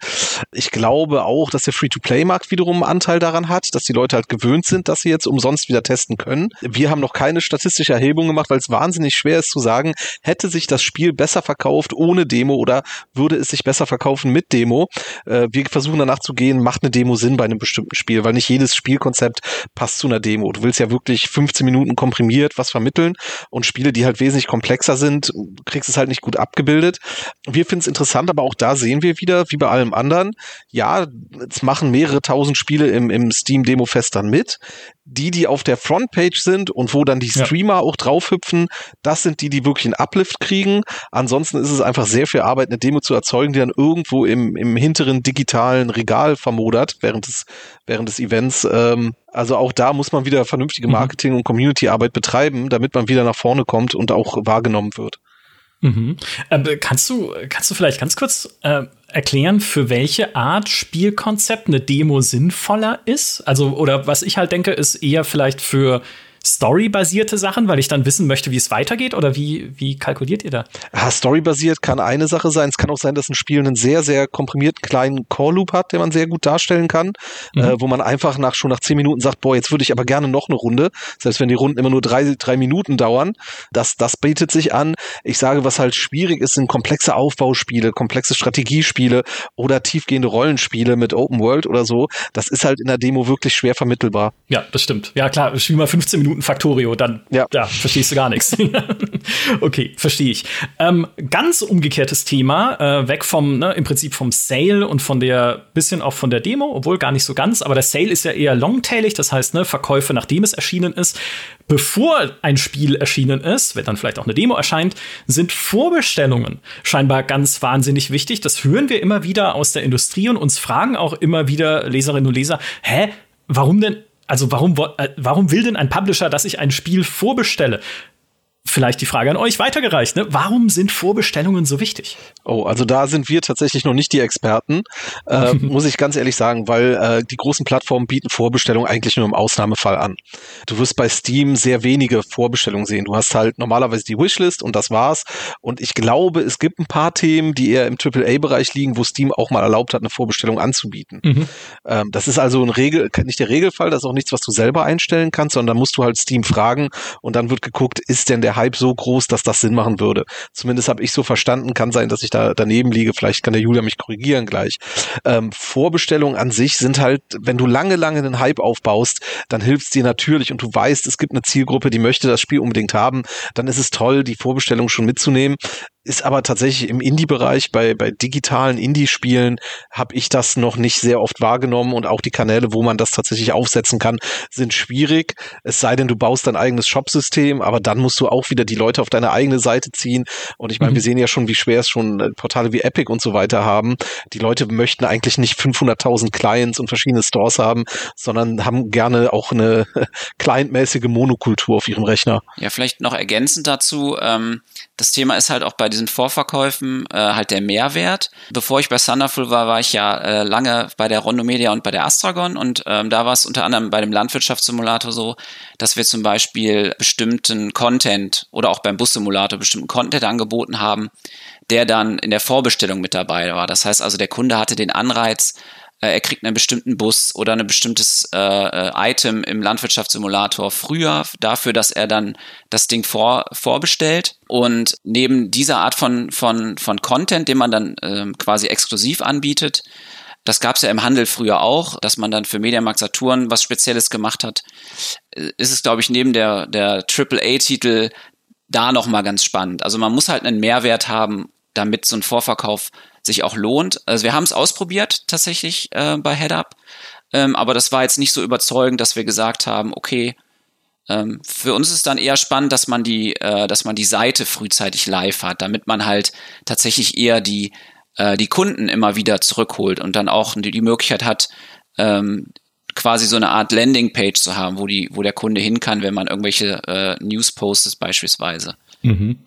[SPEAKER 2] Ich glaube auch, dass der Free-to-Play-Markt wiederum einen Anteil daran hat, dass die Leute halt gewöhnt sind, dass sie jetzt umsonst wieder testen können. Wir haben noch keine statistische Erhebung gemacht, weil es wahnsinnig schwer ist zu sagen, hätte sich das Spiel besser verkauft ohne Demo oder würde es sich besser verkaufen mit Demo. Äh, wir versuchen danach zu gehen, macht eine Demo Sinn bei einem bestimmten Spiel, weil nicht jedes Spiel Spielkonzept passt zu einer Demo. Du willst ja wirklich 15 Minuten komprimiert was vermitteln und Spiele, die halt wesentlich komplexer sind, kriegst es halt nicht gut abgebildet. Wir finden es interessant, aber auch da sehen wir wieder, wie bei allem anderen, ja, es machen mehrere tausend Spiele im, im Steam Demo Fest dann mit die, die auf der Frontpage sind und wo dann die Streamer ja. auch draufhüpfen, das sind die, die wirklich einen Uplift kriegen. Ansonsten ist es einfach sehr viel Arbeit, eine Demo zu erzeugen, die dann irgendwo im, im hinteren digitalen Regal vermodert während des, während des Events. Ähm, also auch da muss man wieder vernünftige mhm. Marketing- und Community-Arbeit betreiben, damit man wieder nach vorne kommt und auch wahrgenommen wird.
[SPEAKER 1] Mhm. Äh, kannst du, kannst du vielleicht ganz kurz äh, erklären, für welche Art Spielkonzept eine Demo sinnvoller ist? Also, oder was ich halt denke, ist eher vielleicht für storybasierte Sachen, weil ich dann wissen möchte, wie es weitergeht? Oder wie, wie kalkuliert ihr da?
[SPEAKER 2] Ja, storybasiert kann eine Sache sein. Es kann auch sein, dass ein Spiel einen sehr, sehr komprimierten kleinen Core-Loop hat, den man sehr gut darstellen kann, mhm. äh, wo man einfach nach schon nach zehn Minuten sagt, boah, jetzt würde ich aber gerne noch eine Runde. Selbst wenn die Runden immer nur drei, drei Minuten dauern, das, das bietet sich an. Ich sage, was halt schwierig ist, sind komplexe Aufbauspiele, komplexe Strategiespiele oder tiefgehende Rollenspiele mit Open World oder so. Das ist halt in der Demo wirklich schwer vermittelbar.
[SPEAKER 1] Ja, das stimmt. Ja, klar, spiel mal 15 Minuten Factorio, dann ja. ja verstehst du gar nichts. okay, verstehe ich. Ähm, ganz umgekehrtes Thema, äh, weg vom, ne, im Prinzip vom Sale und von der, bisschen auch von der Demo, obwohl gar nicht so ganz, aber der Sale ist ja eher longtailig, das heißt, ne, Verkäufe, nachdem es erschienen ist. Bevor ein Spiel erschienen ist, wenn dann vielleicht auch eine Demo erscheint, sind Vorbestellungen scheinbar ganz wahnsinnig wichtig. Das hören wir immer wieder aus der Industrie und uns fragen auch immer wieder Leserinnen und Leser, hä, warum denn also warum, äh, warum will denn ein Publisher, dass ich ein Spiel vorbestelle? Vielleicht die Frage an euch weitergereicht. Ne? Warum sind Vorbestellungen so wichtig?
[SPEAKER 2] Oh, also da sind wir tatsächlich noch nicht die Experten, äh, muss ich ganz ehrlich sagen, weil äh, die großen Plattformen bieten Vorbestellungen eigentlich nur im Ausnahmefall an. Du wirst bei Steam sehr wenige Vorbestellungen sehen. Du hast halt normalerweise die Wishlist und das war's. Und ich glaube, es gibt ein paar Themen, die eher im AAA-Bereich liegen, wo Steam auch mal erlaubt hat, eine Vorbestellung anzubieten. Mhm. Ähm, das ist also ein Regel, nicht der Regelfall, das ist auch nichts, was du selber einstellen kannst, sondern da musst du halt Steam fragen und dann wird geguckt, ist denn der Hype so groß, dass das Sinn machen würde. Zumindest habe ich so verstanden, kann sein, dass ich da daneben liege. Vielleicht kann der Julia mich korrigieren gleich. Ähm, Vorbestellungen an sich sind halt, wenn du lange, lange einen Hype aufbaust, dann hilft dir natürlich und du weißt, es gibt eine Zielgruppe, die möchte das Spiel unbedingt haben, dann ist es toll, die Vorbestellung schon mitzunehmen ist aber tatsächlich im Indie-Bereich, bei, bei digitalen Indie-Spielen habe ich das noch nicht sehr oft wahrgenommen und auch die Kanäle, wo man das tatsächlich aufsetzen kann, sind schwierig. Es sei denn, du baust dein eigenes Shop-System, aber dann musst du auch wieder die Leute auf deine eigene Seite ziehen. Und ich meine, mhm. wir sehen ja schon, wie schwer es schon äh, Portale wie Epic und so weiter haben. Die Leute möchten eigentlich nicht 500.000 Clients und verschiedene Stores haben, sondern haben gerne auch eine clientmäßige Monokultur auf ihrem Rechner.
[SPEAKER 3] Ja, vielleicht noch ergänzend dazu. Ähm, das Thema ist halt auch bei diesen Vorverkäufen äh, halt der Mehrwert. Bevor ich bei Thunderful war, war ich ja äh, lange bei der Rondo Media und bei der Astragon und ähm, da war es unter anderem bei dem Landwirtschaftssimulator so, dass wir zum Beispiel bestimmten Content oder auch beim Bussimulator bestimmten Content angeboten haben, der dann in der Vorbestellung mit dabei war. Das heißt also, der Kunde hatte den Anreiz, er kriegt einen bestimmten Bus oder ein bestimmtes äh, äh, Item im Landwirtschaftssimulator früher dafür, dass er dann das Ding vor, vorbestellt. Und neben dieser Art von, von, von Content, den man dann äh, quasi exklusiv anbietet, das gab es ja im Handel früher auch, dass man dann für Mediamarkt Saturn was Spezielles gemacht hat. Äh, ist es, glaube ich, neben der, der AAA-Titel da nochmal ganz spannend. Also man muss halt einen Mehrwert haben, damit so ein Vorverkauf sich auch lohnt. Also wir haben es ausprobiert tatsächlich äh, bei HeadUp, ähm, aber das war jetzt nicht so überzeugend, dass wir gesagt haben, okay, ähm, für uns ist dann eher spannend, dass man die, äh, dass man die Seite frühzeitig live hat, damit man halt tatsächlich eher die äh, die Kunden immer wieder zurückholt und dann auch die, die Möglichkeit hat, ähm, quasi so eine Art Landingpage zu haben, wo die, wo der Kunde hin kann, wenn man irgendwelche äh, News postet beispielsweise.
[SPEAKER 1] Mhm.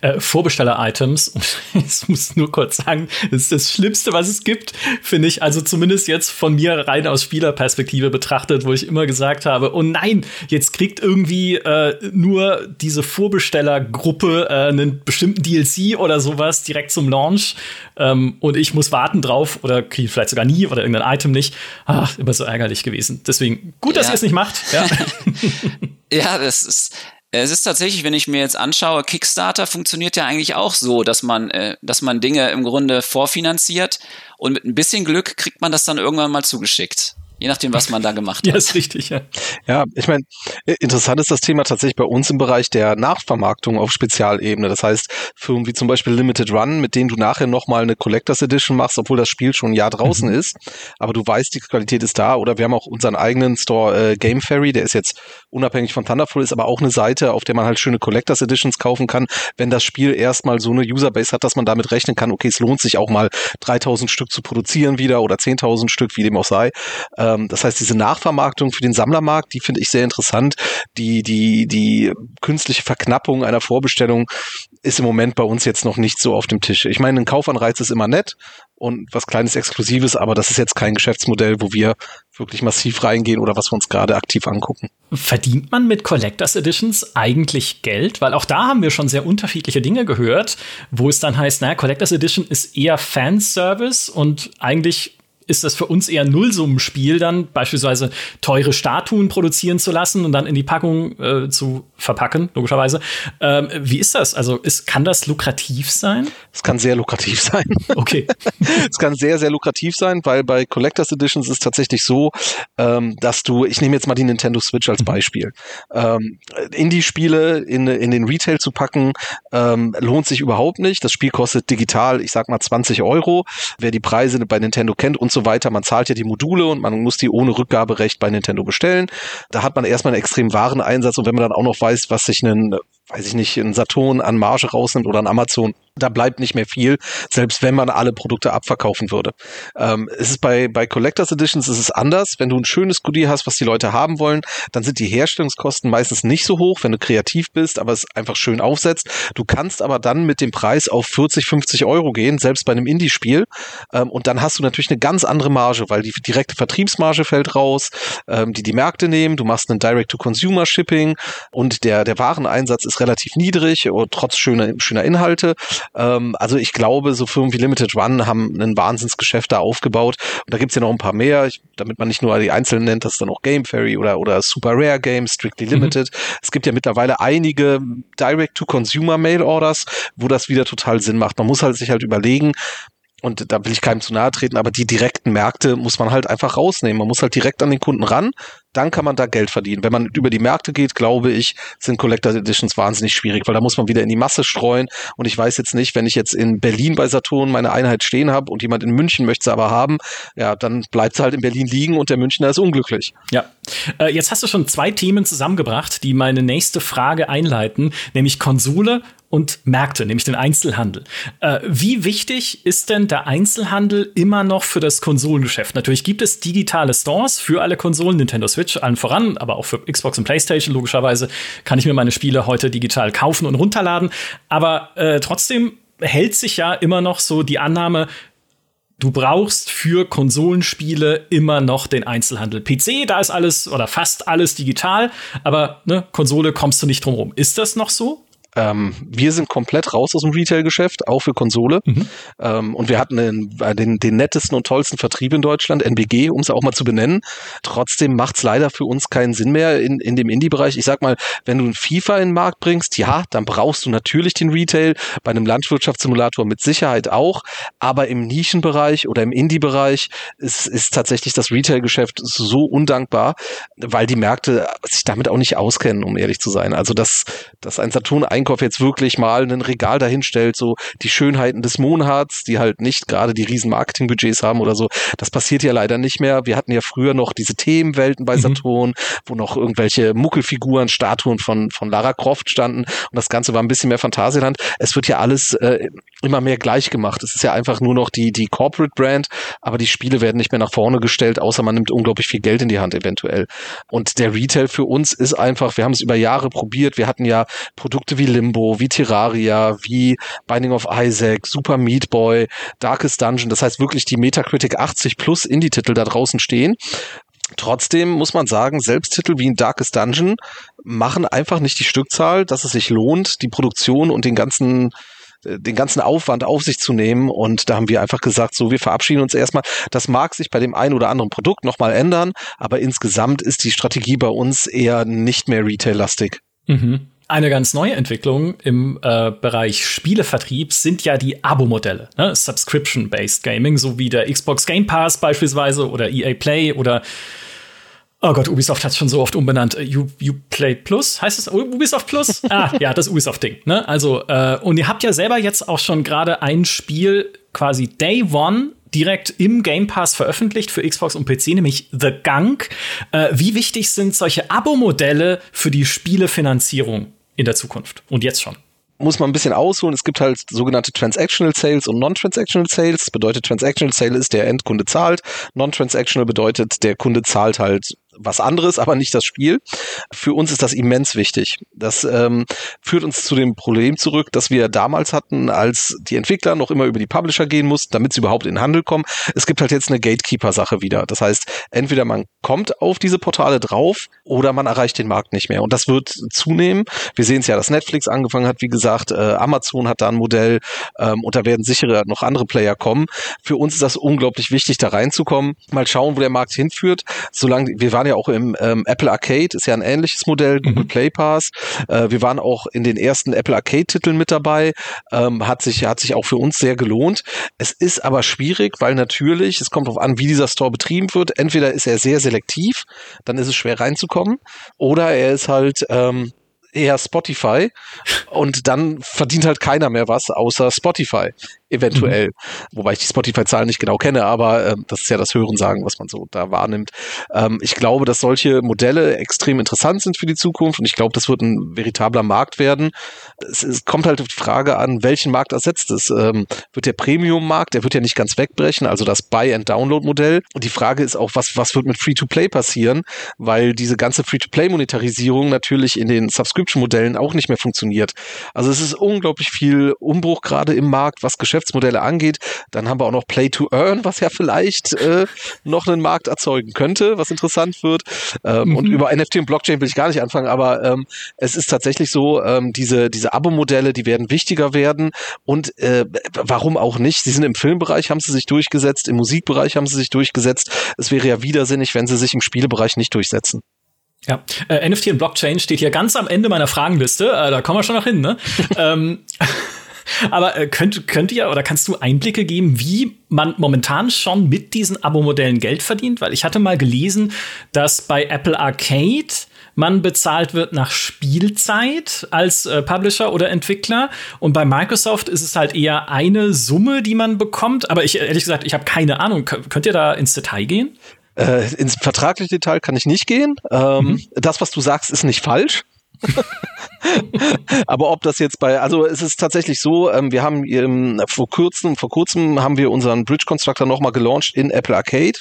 [SPEAKER 1] Äh, Vorbesteller-Items, ich muss nur kurz sagen, das ist das Schlimmste, was es gibt, finde ich. Also zumindest jetzt von mir rein aus Spielerperspektive betrachtet, wo ich immer gesagt habe, oh nein, jetzt kriegt irgendwie äh, nur diese Vorbestellergruppe äh, einen bestimmten DLC oder sowas direkt zum Launch ähm, und ich muss warten drauf oder kriege vielleicht sogar nie oder irgendein Item nicht. Ach, immer so ärgerlich gewesen. Deswegen gut, dass ja. ihr es nicht macht. Ja.
[SPEAKER 3] ja, das ist es ist tatsächlich, wenn ich mir jetzt anschaue, Kickstarter funktioniert ja eigentlich auch so, dass man, äh, dass man Dinge im Grunde vorfinanziert und mit ein bisschen Glück kriegt man das dann irgendwann mal zugeschickt. Je nachdem, was man da gemacht hat.
[SPEAKER 1] ja, ist richtig, ja.
[SPEAKER 2] Ja, ich meine, interessant ist das Thema tatsächlich bei uns im Bereich der Nachvermarktung auf Spezialebene. Das heißt, Firmen wie zum Beispiel Limited Run, mit denen du nachher nochmal eine Collectors Edition machst, obwohl das Spiel schon ein Jahr draußen mhm. ist, aber du weißt, die Qualität ist da. Oder wir haben auch unseren eigenen Store äh, Game Fairy, der ist jetzt unabhängig von Thunderful, ist aber auch eine Seite, auf der man halt schöne Collectors Editions kaufen kann, wenn das Spiel erstmal so eine Userbase hat, dass man damit rechnen kann, okay, es lohnt sich auch mal 3000 Stück zu produzieren wieder oder 10.000 Stück, wie dem auch sei. Ähm, das heißt, diese Nachvermarktung für den Sammlermarkt, die finde ich sehr interessant. Die, die, die künstliche Verknappung einer Vorbestellung ist im Moment bei uns jetzt noch nicht so auf dem Tisch. Ich meine, ein Kaufanreiz ist immer nett und was kleines Exklusives, aber das ist jetzt kein Geschäftsmodell, wo wir wirklich massiv reingehen oder was wir uns gerade aktiv angucken.
[SPEAKER 1] Verdient man mit Collectors Editions eigentlich Geld? Weil auch da haben wir schon sehr unterschiedliche Dinge gehört, wo es dann heißt, naja, Collectors Edition ist eher Fanservice und eigentlich ist das für uns eher ein Nullsummenspiel, dann beispielsweise teure Statuen produzieren zu lassen und dann in die Packung äh, zu verpacken, logischerweise. Ähm, wie ist das? Also ist, kann das lukrativ sein?
[SPEAKER 2] Es kann sehr lukrativ sein.
[SPEAKER 1] Okay.
[SPEAKER 2] es kann sehr, sehr lukrativ sein, weil bei Collectors Editions ist es tatsächlich so, ähm, dass du, ich nehme jetzt mal die Nintendo Switch als mhm. Beispiel, ähm, Indie-Spiele in, in den Retail zu packen, ähm, lohnt sich überhaupt nicht. Das Spiel kostet digital, ich sag mal 20 Euro. Wer die Preise bei Nintendo kennt und so weiter. Man zahlt ja die Module und man muss die ohne Rückgaberecht bei Nintendo bestellen. Da hat man erstmal einen extrem Wareneinsatz und wenn man dann auch noch weiß, was sich ein, weiß ich nicht, ein Saturn an Marge rausnimmt oder ein Amazon, da bleibt nicht mehr viel, selbst wenn man alle Produkte abverkaufen würde. Ähm, es ist bei, bei Collectors Editions ist es anders. Wenn du ein schönes Goodie hast, was die Leute haben wollen, dann sind die Herstellungskosten meistens nicht so hoch, wenn du kreativ bist, aber es einfach schön aufsetzt. Du kannst aber dann mit dem Preis auf 40, 50 Euro gehen, selbst bei einem Indie-Spiel. Ähm, und dann hast du natürlich eine ganz andere Marge, weil die direkte Vertriebsmarge fällt raus, ähm, die die Märkte nehmen. Du machst einen Direct-to-Consumer-Shipping und der, der Wareneinsatz ist relativ niedrig, trotz schöner, schöner Inhalte. Ähm, also ich glaube, so Firmen wie Limited Run haben ein Wahnsinnsgeschäft da aufgebaut. Und da gibt's ja noch ein paar mehr, ich, damit man nicht nur die einzelnen nennt, das ist dann auch Game Fairy oder, oder Super Rare Games, Strictly mhm. Limited. Mhm. Es gibt ja mittlerweile einige Direct-to-Consumer-Mail-Orders, wo das wieder total Sinn macht. Man muss halt sich halt überlegen, und da will ich keinem zu nahe treten, aber die direkten Märkte muss man halt einfach rausnehmen. Man muss halt direkt an den Kunden ran, dann kann man da Geld verdienen. Wenn man über die Märkte geht, glaube ich, sind Collector Editions wahnsinnig schwierig, weil da muss man wieder in die Masse streuen. Und ich weiß jetzt nicht, wenn ich jetzt in Berlin bei Saturn meine Einheit stehen habe und jemand in München möchte sie aber haben, ja, dann bleibt sie halt in Berlin liegen und der Münchner ist unglücklich.
[SPEAKER 1] Ja. Äh, jetzt hast du schon zwei Themen zusammengebracht, die meine nächste Frage einleiten, nämlich Konsole und Märkte, nämlich den Einzelhandel. Äh, wie wichtig ist denn der Einzelhandel immer noch für das Konsolengeschäft? Natürlich gibt es digitale Stores für alle Konsolen, Nintendo Switch allen voran, aber auch für Xbox und PlayStation logischerweise kann ich mir meine Spiele heute digital kaufen und runterladen. Aber äh, trotzdem hält sich ja immer noch so die Annahme, du brauchst für Konsolenspiele immer noch den Einzelhandel. PC, da ist alles oder fast alles digital, aber ne, Konsole kommst du nicht drum rum. Ist das noch so?
[SPEAKER 2] Ähm, wir sind komplett raus aus dem Retail-Geschäft, auch für Konsole. Mhm. Ähm, und wir hatten den, äh, den, den nettesten und tollsten Vertrieb in Deutschland, NBG, um es auch mal zu benennen. Trotzdem macht es leider für uns keinen Sinn mehr in, in dem Indie-Bereich. Ich sag mal, wenn du ein FIFA in den Markt bringst, ja, dann brauchst du natürlich den Retail. Bei einem Landwirtschaftssimulator mit Sicherheit auch. Aber im Nischenbereich oder im Indie-Bereich ist, ist tatsächlich das Retail-Geschäft so undankbar, weil die Märkte sich damit auch nicht auskennen, um ehrlich zu sein. Also, dass, dass ein Saturn eigentlich Einkauf jetzt wirklich mal ein Regal dahinstellt, so die Schönheiten des Monats, die halt nicht gerade die riesen Marketingbudgets haben oder so. Das passiert ja leider nicht mehr. Wir hatten ja früher noch diese Themenwelten bei mhm. Saturn, mhm. wo noch irgendwelche Muckelfiguren, Statuen von, von Lara Croft standen und das Ganze war ein bisschen mehr Fantasieland. Es wird ja alles äh, immer mehr gleich gemacht. Es ist ja einfach nur noch die, die Corporate Brand, aber die Spiele werden nicht mehr nach vorne gestellt, außer man nimmt unglaublich viel Geld in die Hand eventuell. Und der Retail für uns ist einfach, wir haben es über Jahre probiert, wir hatten ja Produkte wie Limbo, wie Terraria, wie Binding of Isaac, Super Meat Boy, Darkest Dungeon. Das heißt wirklich die Metacritic 80 plus Indie-Titel da draußen stehen. Trotzdem muss man sagen, Selbsttitel wie ein Darkest Dungeon machen einfach nicht die Stückzahl, dass es sich lohnt, die Produktion und den ganzen den ganzen Aufwand auf sich zu nehmen. Und da haben wir einfach gesagt, so, wir verabschieden uns erstmal. Das mag sich bei dem einen oder anderen Produkt nochmal ändern, aber insgesamt ist die Strategie bei uns eher nicht mehr retail-lastig.
[SPEAKER 1] Mhm. Eine ganz neue Entwicklung im äh, Bereich Spielevertrieb sind ja die Abo-Modelle, ne? Subscription-based Gaming, so wie der Xbox Game Pass beispielsweise oder EA Play oder Oh Gott, Ubisoft hat es schon so oft umbenannt. U, Uplay Plus heißt es Ubisoft Plus? ah, ja, das Ubisoft-Ding. Ne? Also, äh, und ihr habt ja selber jetzt auch schon gerade ein Spiel quasi Day One direkt im Game Pass veröffentlicht für Xbox und PC, nämlich The Gunk. Äh, wie wichtig sind solche Abo-Modelle für die Spielefinanzierung in der Zukunft und jetzt schon?
[SPEAKER 2] muss man ein bisschen ausholen. Es gibt halt sogenannte Transactional Sales und Non-Transactional Sales. Das bedeutet, Transactional Sale ist, der Endkunde zahlt. Non-Transactional bedeutet, der Kunde zahlt halt was anderes, aber nicht das Spiel. Für uns ist das immens wichtig. Das ähm, führt uns zu dem Problem zurück, das wir damals hatten, als die Entwickler noch immer über die Publisher gehen mussten, damit sie überhaupt in den Handel kommen. Es gibt halt jetzt eine Gatekeeper-Sache wieder. Das heißt, entweder man kommt auf diese Portale drauf oder man erreicht den Markt nicht mehr. Und das wird zunehmen. Wir sehen es ja, dass Netflix angefangen hat, wie gesagt, äh, Amazon hat da ein Modell ähm, und da werden sicher noch andere Player kommen. Für uns ist das unglaublich wichtig, da reinzukommen. Mal schauen, wo der Markt hinführt. Solange wir waren waren ja auch im ähm, Apple Arcade, ist ja ein ähnliches Modell, Google mhm. Play Pass. Äh, wir waren auch in den ersten Apple Arcade-Titeln mit dabei. Ähm, hat, sich, hat sich auch für uns sehr gelohnt. Es ist aber schwierig, weil natürlich, es kommt darauf an, wie dieser Store betrieben wird. Entweder ist er sehr selektiv, dann ist es schwer reinzukommen, oder er ist halt ähm, eher Spotify und dann verdient halt keiner mehr was außer Spotify eventuell. Mhm. Wobei ich die Spotify-Zahlen nicht genau kenne, aber äh, das ist ja das Hörensagen, was man so da wahrnimmt. Ähm, ich glaube, dass solche Modelle extrem interessant sind für die Zukunft und ich glaube, das wird ein veritabler Markt werden. Es, es kommt halt auf die Frage an, welchen Markt ersetzt es? Ähm, wird der Premium-Markt, der wird ja nicht ganz wegbrechen, also das Buy-and-Download-Modell. Und die Frage ist auch, was, was wird mit Free-to-Play passieren? Weil diese ganze Free-to-Play-Monetarisierung natürlich in den Subscription-Modellen auch nicht mehr funktioniert. Also es ist unglaublich viel Umbruch gerade im Markt, was Geschäft Geschäftsmodelle angeht. Dann haben wir auch noch Play to Earn, was ja vielleicht äh, noch einen Markt erzeugen könnte, was interessant wird. Ähm, mhm. Und über NFT und Blockchain will ich gar nicht anfangen, aber ähm, es ist tatsächlich so, ähm, diese, diese Abo-Modelle, die werden wichtiger werden. Und äh, warum auch nicht? Sie sind im Filmbereich, haben sie sich durchgesetzt, im Musikbereich haben sie sich durchgesetzt. Es wäre ja widersinnig, wenn sie sich im Spielebereich nicht durchsetzen.
[SPEAKER 1] Ja, äh, NFT und Blockchain steht hier ganz am Ende meiner Fragenliste. Äh, da kommen wir schon noch hin, ne? ähm, aber äh, könnt, könnt ihr oder kannst du Einblicke geben, wie man momentan schon mit diesen Abo-Modellen Geld verdient? Weil ich hatte mal gelesen, dass bei Apple Arcade man bezahlt wird nach Spielzeit als äh, Publisher oder Entwickler. Und bei Microsoft ist es halt eher eine Summe, die man bekommt. Aber ich ehrlich gesagt, ich habe keine Ahnung. Könnt ihr da ins Detail gehen?
[SPEAKER 2] Äh, ins vertragliche Detail kann ich nicht gehen. Ähm, mhm. Das, was du sagst, ist nicht falsch. Aber ob das jetzt bei, also es ist tatsächlich so, ähm, wir haben ähm, vor kurzem, vor kurzem haben wir unseren Bridge Constructor nochmal gelauncht in Apple Arcade.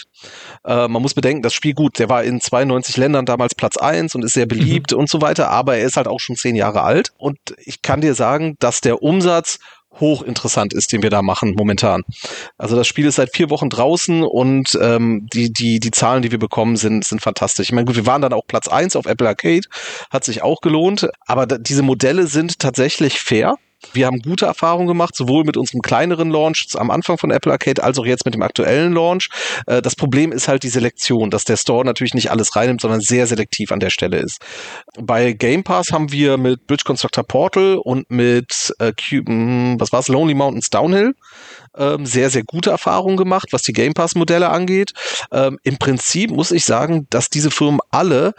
[SPEAKER 2] Äh, man muss bedenken, das Spiel gut, der war in 92 Ländern damals Platz eins und ist sehr beliebt mhm. und so weiter, aber er ist halt auch schon zehn Jahre alt. Und ich kann dir sagen, dass der Umsatz hochinteressant ist, den wir da machen momentan. Also das Spiel ist seit vier Wochen draußen und ähm, die, die, die Zahlen, die wir bekommen, sind, sind fantastisch. Ich meine, gut, wir waren dann auch Platz eins auf Apple Arcade, hat sich auch gelohnt, aber diese Modelle sind tatsächlich fair. Wir haben gute Erfahrungen gemacht, sowohl mit unserem kleineren Launch am Anfang von Apple Arcade als auch jetzt mit dem aktuellen Launch. Äh, das Problem ist halt die Selektion, dass der Store natürlich nicht alles reinnimmt, sondern sehr selektiv an der Stelle ist. Bei Game Pass haben wir mit Bridge Constructor Portal und mit äh, Cube, hm, was war's, Lonely Mountains Downhill ähm, sehr, sehr gute Erfahrungen gemacht, was die Game Pass-Modelle angeht. Ähm, Im Prinzip muss ich sagen, dass diese Firmen alle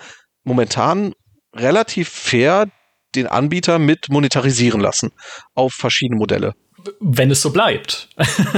[SPEAKER 2] momentan relativ fair den Anbieter mit monetarisieren lassen auf verschiedene Modelle
[SPEAKER 1] wenn es so bleibt.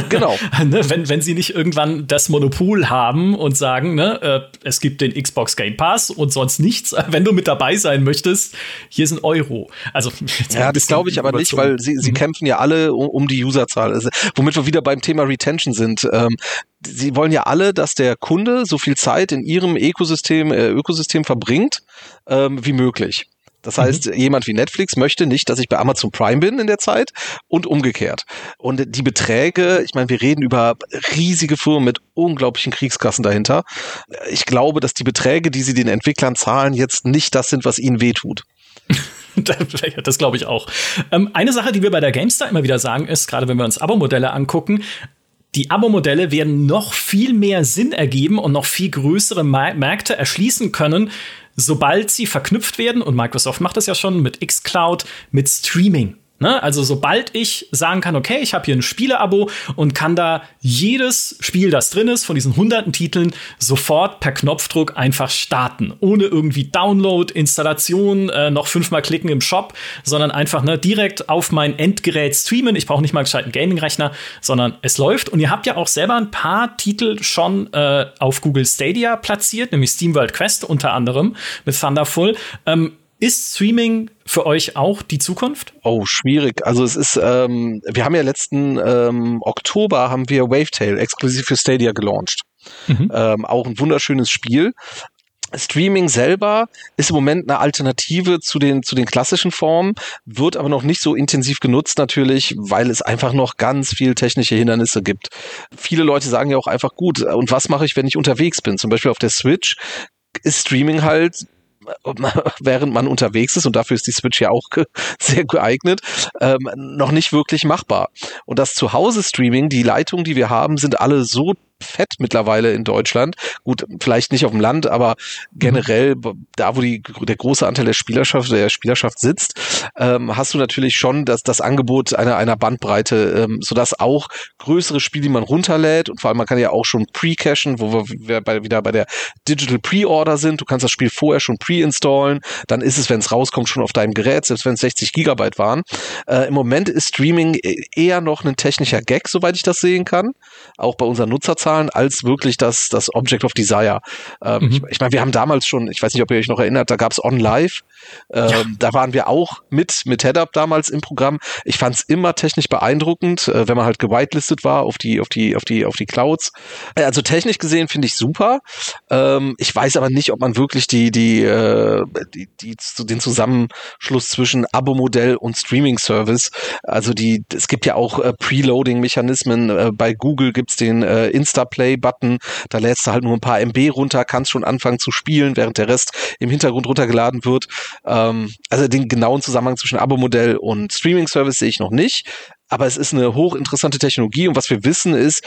[SPEAKER 2] Genau.
[SPEAKER 1] ne, wenn, wenn sie nicht irgendwann das Monopol haben und sagen, ne, äh, es gibt den Xbox Game Pass und sonst nichts. Wenn du mit dabei sein möchtest, hier ist ein Euro. Also
[SPEAKER 2] ja, das glaube ich aber nicht, weil sie, sie mhm. kämpfen ja alle um, um die Userzahl. Also, womit wir wieder beim Thema Retention sind. Ähm, sie wollen ja alle, dass der Kunde so viel Zeit in ihrem Ökosystem, äh, Ökosystem verbringt ähm, wie möglich. Das heißt, mhm. jemand wie Netflix möchte nicht, dass ich bei Amazon Prime bin in der Zeit und umgekehrt. Und die Beträge, ich meine, wir reden über riesige Firmen mit unglaublichen Kriegskassen dahinter. Ich glaube, dass die Beträge, die sie den Entwicklern zahlen, jetzt nicht das sind, was ihnen wehtut.
[SPEAKER 1] das glaube ich auch. Ähm, eine Sache, die wir bei der GameStar immer wieder sagen, ist, gerade wenn wir uns Abo-Modelle angucken, die Abo-Modelle werden noch viel mehr Sinn ergeben und noch viel größere Märkte erschließen können, sobald sie verknüpft werden. Und Microsoft macht das ja schon mit xCloud, mit Streaming. Ne? Also sobald ich sagen kann, okay, ich habe hier ein Spieleabo und kann da jedes Spiel, das drin ist, von diesen hunderten Titeln sofort per Knopfdruck einfach starten, ohne irgendwie Download, Installation, äh, noch fünfmal klicken im Shop, sondern einfach ne, direkt auf mein Endgerät streamen. Ich brauche nicht mal gescheiten Gaming-Rechner, sondern es läuft. Und ihr habt ja auch selber ein paar Titel schon äh, auf Google Stadia platziert, nämlich SteamWorld Quest unter anderem mit Thunderful. Ähm, ist Streaming für euch auch die Zukunft?
[SPEAKER 2] Oh, schwierig. Also es ist, ähm, wir haben ja letzten ähm, Oktober haben wir Wavetail exklusiv für Stadia gelauncht. Mhm. Ähm, auch ein wunderschönes Spiel. Streaming selber ist im Moment eine Alternative zu den, zu den klassischen Formen, wird aber noch nicht so intensiv genutzt natürlich, weil es einfach noch ganz viel technische Hindernisse gibt. Viele Leute sagen ja auch einfach gut, und was mache ich, wenn ich unterwegs bin? Zum Beispiel auf der Switch ist Streaming halt während man unterwegs ist, und dafür ist die Switch ja auch sehr geeignet, ähm, noch nicht wirklich machbar. Und das Zuhause-Streaming, die Leitungen, die wir haben, sind alle so fett mittlerweile in Deutschland. Gut, vielleicht nicht auf dem Land, aber generell da, wo die, der große Anteil der Spielerschaft, der Spielerschaft sitzt, ähm, hast du natürlich schon das, das Angebot einer, einer Bandbreite, ähm, sodass auch größere Spiele, die man runterlädt und vor allem man kann ja auch schon pre-cachen, wo wir bei, wieder bei der Digital Pre-Order sind. Du kannst das Spiel vorher schon pre-installen, dann ist es, wenn es rauskommt, schon auf deinem Gerät, selbst wenn es 60 Gigabyte waren. Äh, Im Moment ist Streaming e-, eher noch ein technischer Gag, soweit ich das sehen kann, auch bei unseren Nutzerzahlen Verkaufszahlen als wirklich das, das Object of Desire. Ähm, mhm. Ich, ich meine, wir haben damals schon, ich weiß nicht, ob ihr euch noch erinnert, da gab es On Live. Ähm, ja. Da waren wir auch mit, mit Headup damals im Programm. Ich fand es immer technisch beeindruckend, äh, wenn man halt gewitelistet war auf die, auf die, auf die, auf die Clouds. Also technisch gesehen finde ich super. Ähm, ich weiß aber nicht, ob man wirklich die, die, äh, die, die, den Zusammenschluss zwischen Abo-Modell und Streaming-Service, also die, es gibt ja auch äh, Preloading-Mechanismen. Äh, bei Google gibt's den äh, Insta-Play-Button. Da lädst du halt nur ein paar MB runter, kannst schon anfangen zu spielen, während der Rest im Hintergrund runtergeladen wird. Ähm, also den genauen Zusammenhang zwischen Abo-Modell und Streaming-Service sehe ich noch nicht. Aber es ist eine hochinteressante Technologie und was wir wissen ist,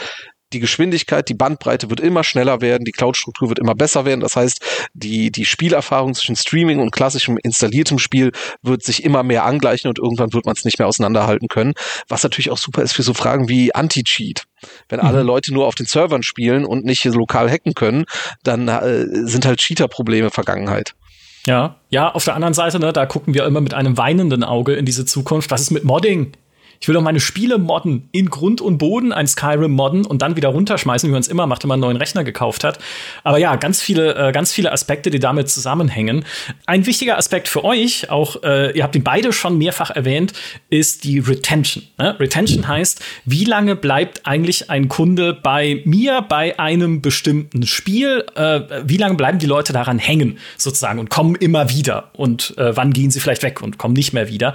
[SPEAKER 2] die Geschwindigkeit, die Bandbreite wird immer schneller werden, die Cloud-Struktur wird immer besser werden. Das heißt, die, die Spielerfahrung zwischen Streaming und klassischem installiertem Spiel wird sich immer mehr angleichen und irgendwann wird man es nicht mehr auseinanderhalten können. Was natürlich auch super ist für so Fragen wie Anti-Cheat. Wenn mhm. alle Leute nur auf den Servern spielen und nicht lokal hacken können, dann äh, sind halt Cheater-Probleme Vergangenheit.
[SPEAKER 1] Ja, ja, auf der anderen Seite, ne, da gucken wir immer mit einem weinenden Auge in diese Zukunft. Was ist mit Modding? Ich will doch meine Spiele modden, in Grund und Boden ein Skyrim modden und dann wieder runterschmeißen, wie man es immer macht, wenn man einen neuen Rechner gekauft hat. Aber ja, ganz viele, äh, ganz viele Aspekte, die damit zusammenhängen. Ein wichtiger Aspekt für euch, auch äh, ihr habt ihn beide schon mehrfach erwähnt, ist die Retention. Ne? Retention heißt, wie lange bleibt eigentlich ein Kunde bei mir bei einem bestimmten Spiel? Äh, wie lange bleiben die Leute daran hängen, sozusagen, und kommen immer wieder? Und äh, wann gehen sie vielleicht weg und kommen nicht mehr wieder?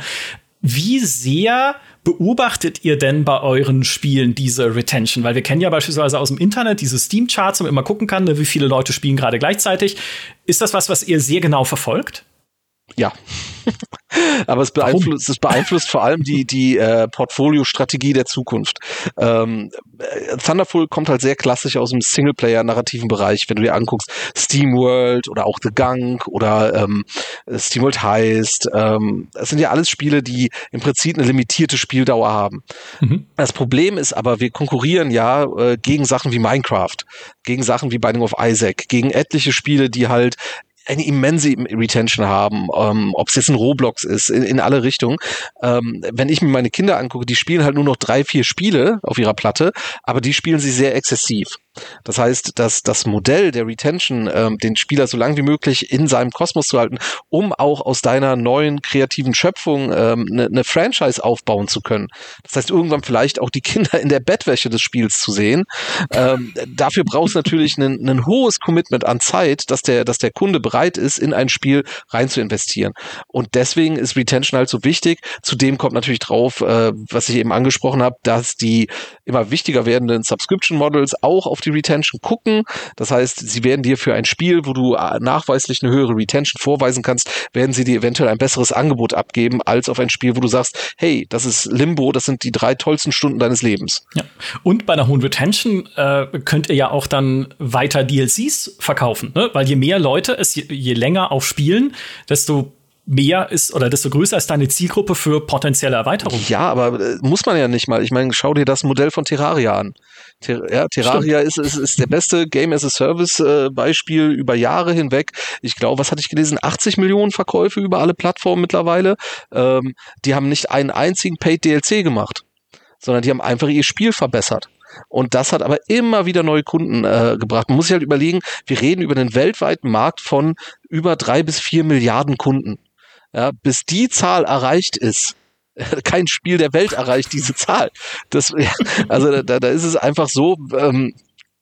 [SPEAKER 1] Wie sehr beobachtet ihr denn bei euren Spielen diese Retention? Weil wir kennen ja beispielsweise aus dem Internet diese Steam-Charts, wo man immer gucken kann, ne, wie viele Leute spielen gerade gleichzeitig. Ist das was, was ihr sehr genau verfolgt?
[SPEAKER 2] Ja. Aber es beeinflusst, es beeinflusst vor allem die, die äh, Portfolio-Strategie der Zukunft. Ähm, äh, Thunderful kommt halt sehr klassisch aus dem Singleplayer-narrativen Bereich, wenn du dir anguckst, SteamWorld oder auch The Gunk oder ähm, SteamWorld Heist. Ähm, das sind ja alles Spiele, die im Prinzip eine limitierte Spieldauer haben. Mhm. Das Problem ist aber, wir konkurrieren ja äh, gegen Sachen wie Minecraft, gegen Sachen wie Binding of Isaac, gegen etliche Spiele, die halt eine immense Retention haben, ähm, ob es jetzt ein Roblox ist, in, in alle Richtungen. Ähm, wenn ich mir meine Kinder angucke, die spielen halt nur noch drei, vier Spiele auf ihrer Platte, aber die spielen sie sehr exzessiv. Das heißt, dass das Modell der Retention, ähm, den Spieler so lange wie möglich in seinem Kosmos zu halten, um auch aus deiner neuen kreativen Schöpfung eine ähm, ne, ne Franchise aufbauen zu können. Das heißt, irgendwann vielleicht auch die Kinder in der Bettwäsche des Spiels zu sehen. Ähm, dafür brauchst du natürlich ein hohes Commitment an Zeit, dass der, dass der Kunde bereit ist, in ein Spiel rein zu investieren. Und deswegen ist Retention halt so wichtig. Zudem kommt natürlich drauf, äh, was ich eben angesprochen habe, dass die immer wichtiger werdenden Subscription Models auch auf die Retention gucken. Das heißt, sie werden dir für ein Spiel, wo du äh, nachweislich eine höhere Retention vorweisen kannst, werden sie dir eventuell ein besseres Angebot abgeben, als auf ein Spiel, wo du sagst, hey, das ist Limbo, das sind die drei tollsten Stunden deines Lebens.
[SPEAKER 1] Ja. Und bei einer hohen Retention äh, könnt ihr ja auch dann weiter DLCs verkaufen, ne? weil je mehr Leute es je, je länger auch spielen, desto mehr ist oder desto größer ist deine Zielgruppe für potenzielle Erweiterungen.
[SPEAKER 2] Ja, aber äh, muss man ja nicht mal. Ich meine, schau dir das Modell von Terraria an. Ter ja, Terraria ist, ist, ist der beste Game as a Service äh, Beispiel über Jahre hinweg. Ich glaube, was hatte ich gelesen? 80 Millionen Verkäufe über alle Plattformen mittlerweile. Ähm, die haben nicht einen einzigen Paid DLC gemacht, sondern die haben einfach ihr Spiel verbessert. Und das hat aber immer wieder neue Kunden äh, gebracht. Man muss sich halt überlegen, wir reden über einen weltweiten Markt von über drei bis vier Milliarden Kunden. Ja, bis die Zahl erreicht ist, kein Spiel der Welt erreicht diese Zahl. Das, also da, da ist es einfach so, ähm,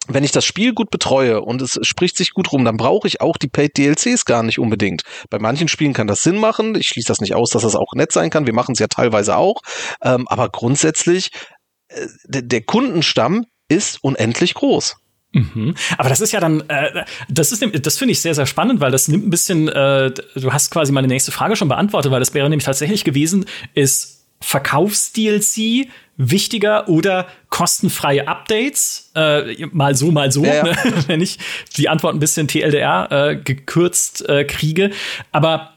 [SPEAKER 2] wenn ich das Spiel gut betreue und es spricht sich gut rum, dann brauche ich auch die Paid DLCs gar nicht unbedingt. Bei manchen Spielen kann das Sinn machen. Ich schließe das nicht aus, dass das auch nett sein kann. Wir machen es ja teilweise auch. Ähm, aber grundsätzlich, äh, der Kundenstamm ist unendlich groß.
[SPEAKER 1] Mhm. Aber das ist ja dann, äh, das ist, das finde ich sehr, sehr spannend, weil das nimmt ein bisschen, äh, du hast quasi meine nächste Frage schon beantwortet, weil das wäre nämlich tatsächlich gewesen, ist Verkaufs-DLC wichtiger oder kostenfreie Updates? Äh, mal so, mal so, ja, ja. Ne? wenn ich die Antwort ein bisschen TLDR äh, gekürzt äh, kriege. Aber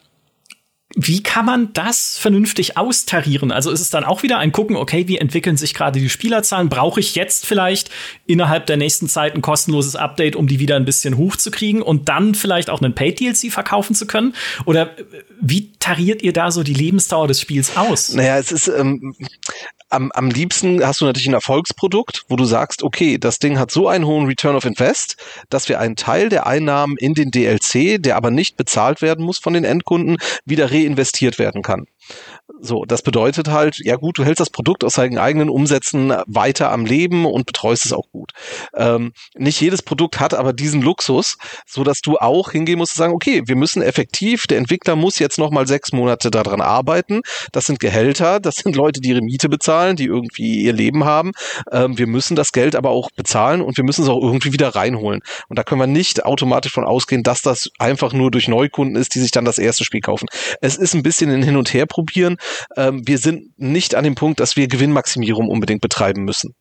[SPEAKER 1] wie kann man das vernünftig austarieren? Also ist es dann auch wieder ein Gucken, okay, wie entwickeln sich gerade die Spielerzahlen? Brauche ich jetzt vielleicht innerhalb der nächsten Zeit ein kostenloses Update, um die wieder ein bisschen hochzukriegen und dann vielleicht auch einen Paid-DLC verkaufen zu können? Oder äh, wie tariert ihr da so die Lebensdauer des Spiels aus?
[SPEAKER 2] Naja, es ist, ähm, am, am liebsten hast du natürlich ein Erfolgsprodukt, wo du sagst, okay, das Ding hat so einen hohen Return of Invest, dass wir einen Teil der Einnahmen in den DLC, der aber nicht bezahlt werden muss von den Endkunden, wieder reinvestiert werden kann. So, das bedeutet halt, ja gut, du hältst das Produkt aus seinen eigenen Umsätzen weiter am Leben und betreust es auch gut. Ähm, nicht jedes Produkt hat aber diesen Luxus, so dass du auch hingehen musst und sagen, okay, wir müssen effektiv, der Entwickler muss jetzt noch mal sechs Monate daran arbeiten. Das sind Gehälter, das sind Leute, die ihre Miete bezahlen, die irgendwie ihr Leben haben. Ähm, wir müssen das Geld aber auch bezahlen und wir müssen es auch irgendwie wieder reinholen. Und da können wir nicht automatisch von ausgehen, dass das einfach nur durch Neukunden ist, die sich dann das erste Spiel kaufen. Es ist ein bisschen ein Hin und Her probieren ähm, wir sind nicht an dem Punkt, dass wir Gewinnmaximierung unbedingt betreiben müssen.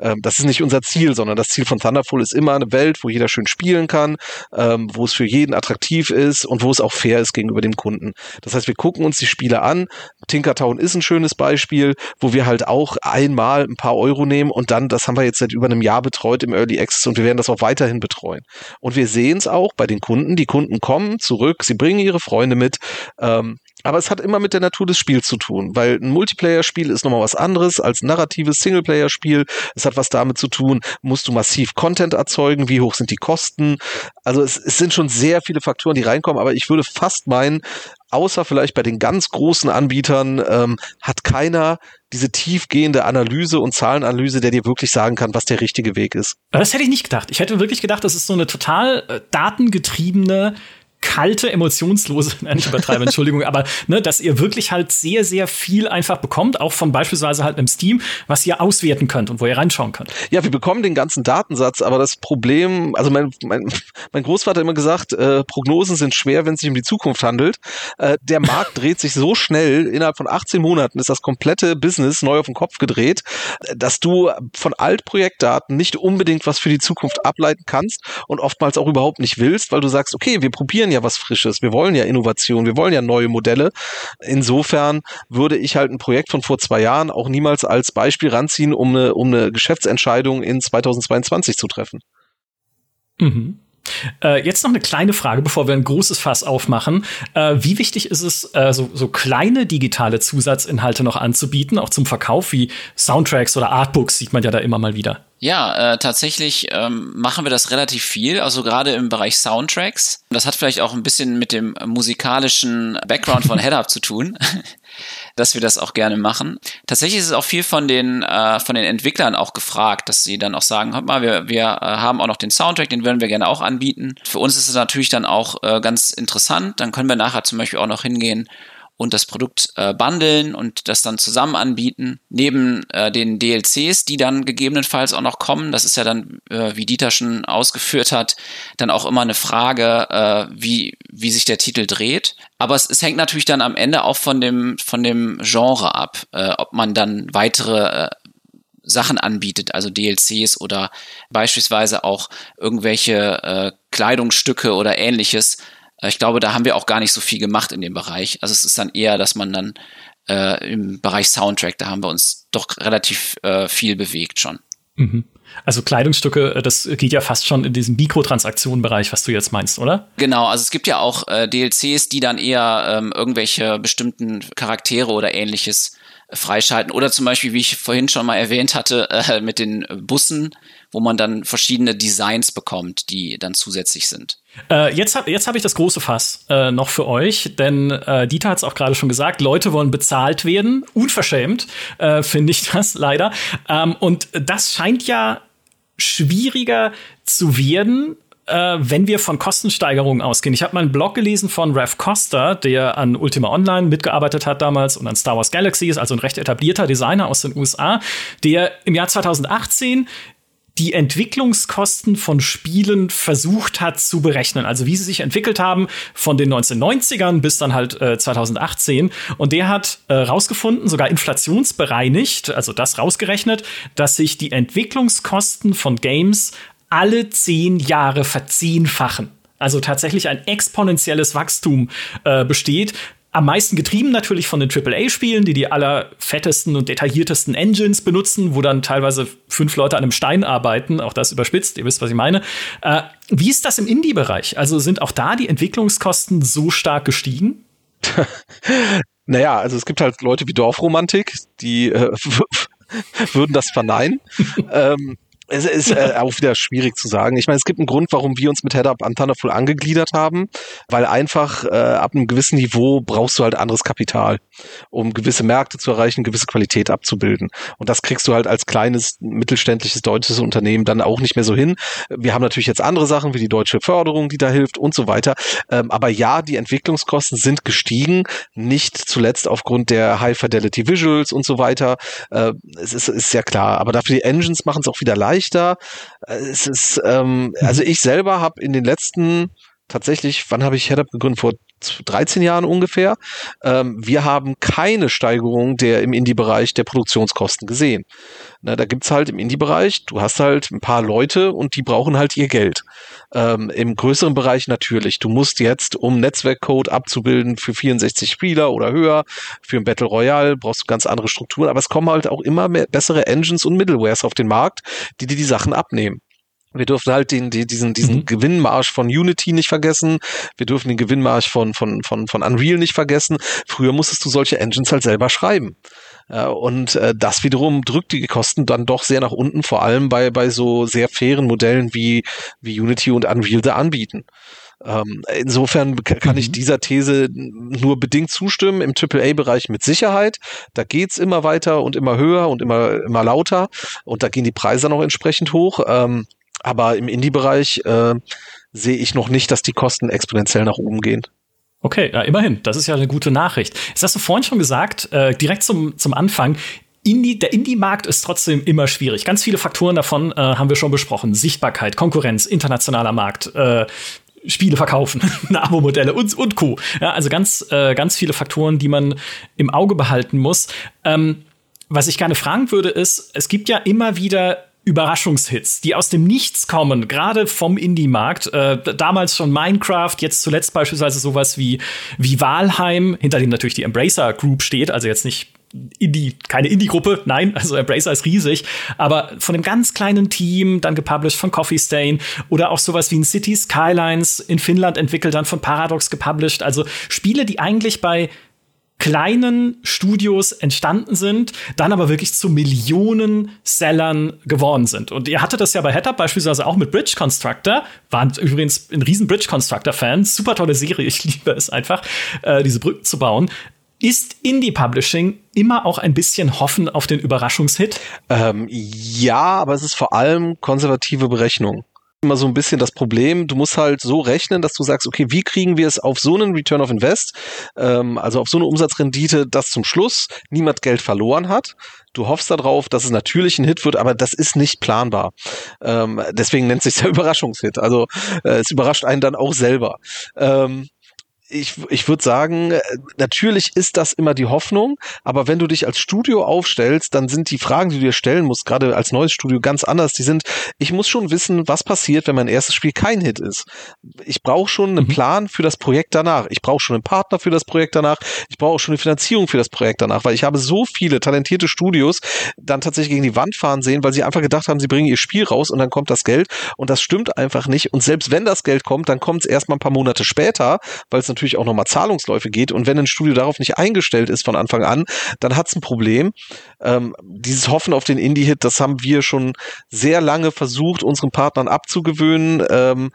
[SPEAKER 2] Ähm, das ist nicht unser Ziel, sondern das Ziel von Thunderful ist immer eine Welt, wo jeder schön spielen kann, ähm, wo es für jeden attraktiv ist und wo es auch fair ist gegenüber dem Kunden. Das heißt, wir gucken uns die Spiele an. Tinkertown ist ein schönes Beispiel, wo wir halt auch einmal ein paar Euro nehmen und dann, das haben wir jetzt seit über einem Jahr betreut im Early Access und wir werden das auch weiterhin betreuen. Und wir sehen es auch bei den Kunden. Die Kunden kommen zurück, sie bringen ihre Freunde mit. Ähm, aber es hat immer mit der Natur des Spiels zu tun, weil ein Multiplayer-Spiel ist nochmal was anderes als ein narratives Singleplayer-Spiel. Es hat was damit zu tun, musst du massiv Content erzeugen, wie hoch sind die Kosten. Also es, es sind schon sehr viele Faktoren, die reinkommen, aber ich würde fast meinen, außer vielleicht bei den ganz großen Anbietern, ähm, hat keiner diese tiefgehende Analyse und Zahlenanalyse, der dir wirklich sagen kann, was der richtige Weg ist.
[SPEAKER 1] Das hätte ich nicht gedacht. Ich hätte wirklich gedacht, das ist so eine total äh, datengetriebene kalte, emotionslose, nein, nicht übertreibe, Entschuldigung, aber ne, dass ihr wirklich halt sehr, sehr viel einfach bekommt, auch von beispielsweise halt einem Steam, was ihr auswerten könnt und wo ihr reinschauen könnt.
[SPEAKER 2] Ja, wir bekommen den ganzen Datensatz, aber das Problem, also mein, mein, mein Großvater hat immer gesagt, äh, Prognosen sind schwer, wenn es sich um die Zukunft handelt. Äh, der Markt dreht sich so schnell, innerhalb von 18 Monaten ist das komplette Business neu auf den Kopf gedreht, dass du von Altprojektdaten nicht unbedingt was für die Zukunft ableiten kannst und oftmals auch überhaupt nicht willst, weil du sagst, okay, wir probieren ja was Frisches, wir wollen ja Innovation, wir wollen ja neue Modelle. Insofern würde ich halt ein Projekt von vor zwei Jahren auch niemals als Beispiel ranziehen, um eine, um eine Geschäftsentscheidung in 2022 zu treffen.
[SPEAKER 1] Mhm. Äh, jetzt noch eine kleine Frage, bevor wir ein großes Fass aufmachen. Äh, wie wichtig ist es, äh, so, so kleine digitale Zusatzinhalte noch anzubieten, auch zum Verkauf, wie Soundtracks oder Artbooks sieht man ja da immer mal wieder?
[SPEAKER 3] Ja, äh, tatsächlich ähm, machen wir das relativ viel, also gerade im Bereich Soundtracks. Das hat vielleicht auch ein bisschen mit dem musikalischen Background von HeadUp zu tun, dass wir das auch gerne machen. Tatsächlich ist es auch viel von den äh, von den Entwicklern auch gefragt, dass sie dann auch sagen, hört mal, wir, wir äh, haben auch noch den Soundtrack, den würden wir gerne auch anbieten. Für uns ist es natürlich dann auch äh, ganz interessant. Dann können wir nachher zum Beispiel auch noch hingehen und das Produkt äh, bundeln und das dann zusammen anbieten. Neben äh, den DLCs, die dann gegebenenfalls auch noch kommen, das ist ja dann, äh, wie Dieter schon ausgeführt hat, dann auch immer eine Frage, äh, wie, wie sich der Titel dreht. Aber es, es hängt natürlich dann am Ende auch von dem, von dem Genre ab, äh, ob man dann weitere äh, Sachen anbietet, also DLCs oder beispielsweise auch irgendwelche äh, Kleidungsstücke oder ähnliches, äh, ich glaube, da haben wir auch gar nicht so viel gemacht in dem Bereich. Also es ist dann eher, dass man dann äh, im Bereich Soundtrack, da haben wir uns doch relativ äh, viel bewegt schon.
[SPEAKER 1] Mhm. Also Kleidungsstücke, äh, das geht ja fast schon in diesem Mikrotransaktionenbereich, was du jetzt meinst, oder?
[SPEAKER 3] Genau, also es gibt ja auch äh, DLCs, die dann eher ähm, irgendwelche bestimmten Charaktere oder ähnliches freischalten. Oder zum Beispiel, wie ich vorhin schon mal erwähnt hatte, äh, mit den Bussen, wo man dann verschiedene Designs bekommt, die dann zusätzlich sind.
[SPEAKER 1] Äh, jetzt habe jetzt hab ich das große Fass äh, noch für euch, denn äh, Dieter hat es auch gerade schon gesagt, Leute wollen bezahlt werden, unverschämt, äh, finde ich das leider. Ähm, und das scheint ja schwieriger zu werden, äh, wenn wir von Kostensteigerungen ausgehen. Ich habe mal einen Blog gelesen von Rev Costa, der an Ultima Online mitgearbeitet hat damals und an Star Wars Galaxy ist, also ein recht etablierter Designer aus den USA, der im Jahr 2018 die Entwicklungskosten von Spielen versucht hat zu berechnen. Also wie sie sich entwickelt haben von den 1990ern bis dann halt äh, 2018. Und der hat äh, rausgefunden, sogar inflationsbereinigt, also das rausgerechnet, dass sich die Entwicklungskosten von Games alle zehn Jahre verzehnfachen. Also tatsächlich ein exponentielles Wachstum äh, besteht, am meisten getrieben natürlich von den AAA-Spielen, die die allerfettesten und detailliertesten Engines benutzen, wo dann teilweise fünf Leute an einem Stein arbeiten. Auch das überspitzt, ihr wisst, was ich meine. Äh, wie ist das im Indie-Bereich? Also sind auch da die Entwicklungskosten so stark gestiegen?
[SPEAKER 2] naja, also es gibt halt Leute wie Dorfromantik, die äh, würden das verneinen. ähm, es ist äh, auch wieder schwierig zu sagen. Ich meine, es gibt einen Grund, warum wir uns mit Head-Up an Thunderful angegliedert haben, weil einfach äh, ab einem gewissen Niveau brauchst du halt anderes Kapital, um gewisse Märkte zu erreichen, gewisse Qualität abzubilden. Und das kriegst du halt als kleines, mittelständliches deutsches Unternehmen dann auch nicht mehr so hin. Wir haben natürlich jetzt andere Sachen wie die deutsche Förderung, die da hilft und so weiter. Ähm, aber ja, die Entwicklungskosten sind gestiegen, nicht zuletzt aufgrund der High Fidelity Visuals und so weiter. Äh, es ist, ist sehr klar. Aber dafür die Engines machen es auch wieder leicht leichter. Äh, es ist, ähm, also ich selber habe in den letzten tatsächlich, wann habe ich Headup gegründet? Vor 13 Jahren ungefähr. Ähm, wir haben keine Steigerung der im Indie-Bereich der Produktionskosten gesehen. Na, da gibt's halt im Indie-Bereich, du hast halt ein paar Leute und die brauchen halt ihr Geld. Ähm, Im größeren Bereich natürlich. Du musst jetzt, um Netzwerkcode abzubilden für 64 Spieler oder höher, für ein Battle Royale brauchst du ganz andere Strukturen, aber es kommen halt auch immer mehr bessere Engines und Middlewares auf den Markt, die dir die Sachen abnehmen. Wir dürfen halt den, den diesen, diesen mhm. Gewinnmarsch von Unity nicht vergessen. Wir dürfen den Gewinnmarsch von, von, von, von Unreal nicht vergessen. Früher musstest du solche Engines halt selber schreiben. Und äh, das wiederum drückt die Kosten dann doch sehr nach unten, vor allem bei, bei so sehr fairen Modellen wie, wie Unity und Unreal da anbieten. Ähm, insofern kann ich mhm. dieser These nur bedingt zustimmen. Im AAA-Bereich mit Sicherheit. Da geht's immer weiter und immer höher und immer, immer lauter. Und da gehen die Preise noch entsprechend hoch. Ähm, aber im Indie-Bereich äh, sehe ich noch nicht, dass die Kosten exponentiell nach oben gehen.
[SPEAKER 1] Okay, ja, immerhin. Das ist ja eine gute Nachricht. Jetzt hast du vorhin schon gesagt, äh, direkt zum, zum Anfang, Indie, der Indie-Markt ist trotzdem immer schwierig. Ganz viele Faktoren davon äh, haben wir schon besprochen. Sichtbarkeit, Konkurrenz, internationaler Markt, äh, Spiele verkaufen, Abo-Modelle und, und Co. Ja, also ganz, äh, ganz viele Faktoren, die man im Auge behalten muss. Ähm, was ich gerne fragen würde, ist, es gibt ja immer wieder Überraschungshits, die aus dem Nichts kommen, gerade vom Indie-Markt. Äh, damals schon Minecraft, jetzt zuletzt beispielsweise sowas wie, wie Valheim, hinter dem natürlich die Embracer Group steht, also jetzt nicht Indie, keine Indie-Gruppe, nein, also Embracer ist riesig, aber von einem ganz kleinen Team, dann gepublished von Coffee Stain oder auch sowas wie ein City Skylines in Finnland entwickelt, dann von Paradox gepublished. Also Spiele, die eigentlich bei kleinen Studios entstanden sind, dann aber wirklich zu Millionen Sellern geworden sind. Und ihr hattet das ja bei Headup beispielsweise auch mit Bridge Constructor, waren übrigens ein riesen Bridge Constructor Fan, super tolle Serie, ich liebe es einfach, äh, diese Brücken zu bauen. Ist Indie-Publishing immer auch ein bisschen Hoffen auf den Überraschungshit?
[SPEAKER 2] Ähm, ja, aber es ist vor allem konservative Berechnung immer so ein bisschen das Problem. Du musst halt so rechnen, dass du sagst, okay, wie kriegen wir es auf so einen Return of Invest, ähm, also auf so eine Umsatzrendite, dass zum Schluss niemand Geld verloren hat. Du hoffst darauf, dass es natürlich ein Hit wird, aber das ist nicht planbar. Ähm, deswegen nennt sich der Überraschungshit. Also äh, es überrascht einen dann auch selber. Ähm, ich, ich würde sagen, natürlich ist das immer die Hoffnung, aber wenn du dich als Studio aufstellst, dann sind die Fragen, die du dir stellen musst, gerade als neues Studio ganz anders. Die sind, ich muss schon wissen, was passiert, wenn mein erstes Spiel kein Hit ist. Ich brauche schon einen mhm. Plan für das Projekt danach. Ich brauche schon einen Partner für das Projekt danach. Ich brauche auch schon eine Finanzierung für das Projekt danach, weil ich habe so viele talentierte Studios dann tatsächlich gegen die Wand fahren sehen, weil sie einfach gedacht haben, sie bringen ihr Spiel raus und dann kommt das Geld und das stimmt einfach nicht. Und selbst wenn das Geld kommt, dann kommt es erst mal ein paar Monate später, weil es natürlich natürlich auch nochmal Zahlungsläufe geht. Und wenn ein Studio darauf nicht eingestellt ist von Anfang an, dann hat es ein Problem. Ähm, dieses Hoffen auf den Indie-Hit, das haben wir schon sehr lange versucht, unseren Partnern abzugewöhnen. Ähm,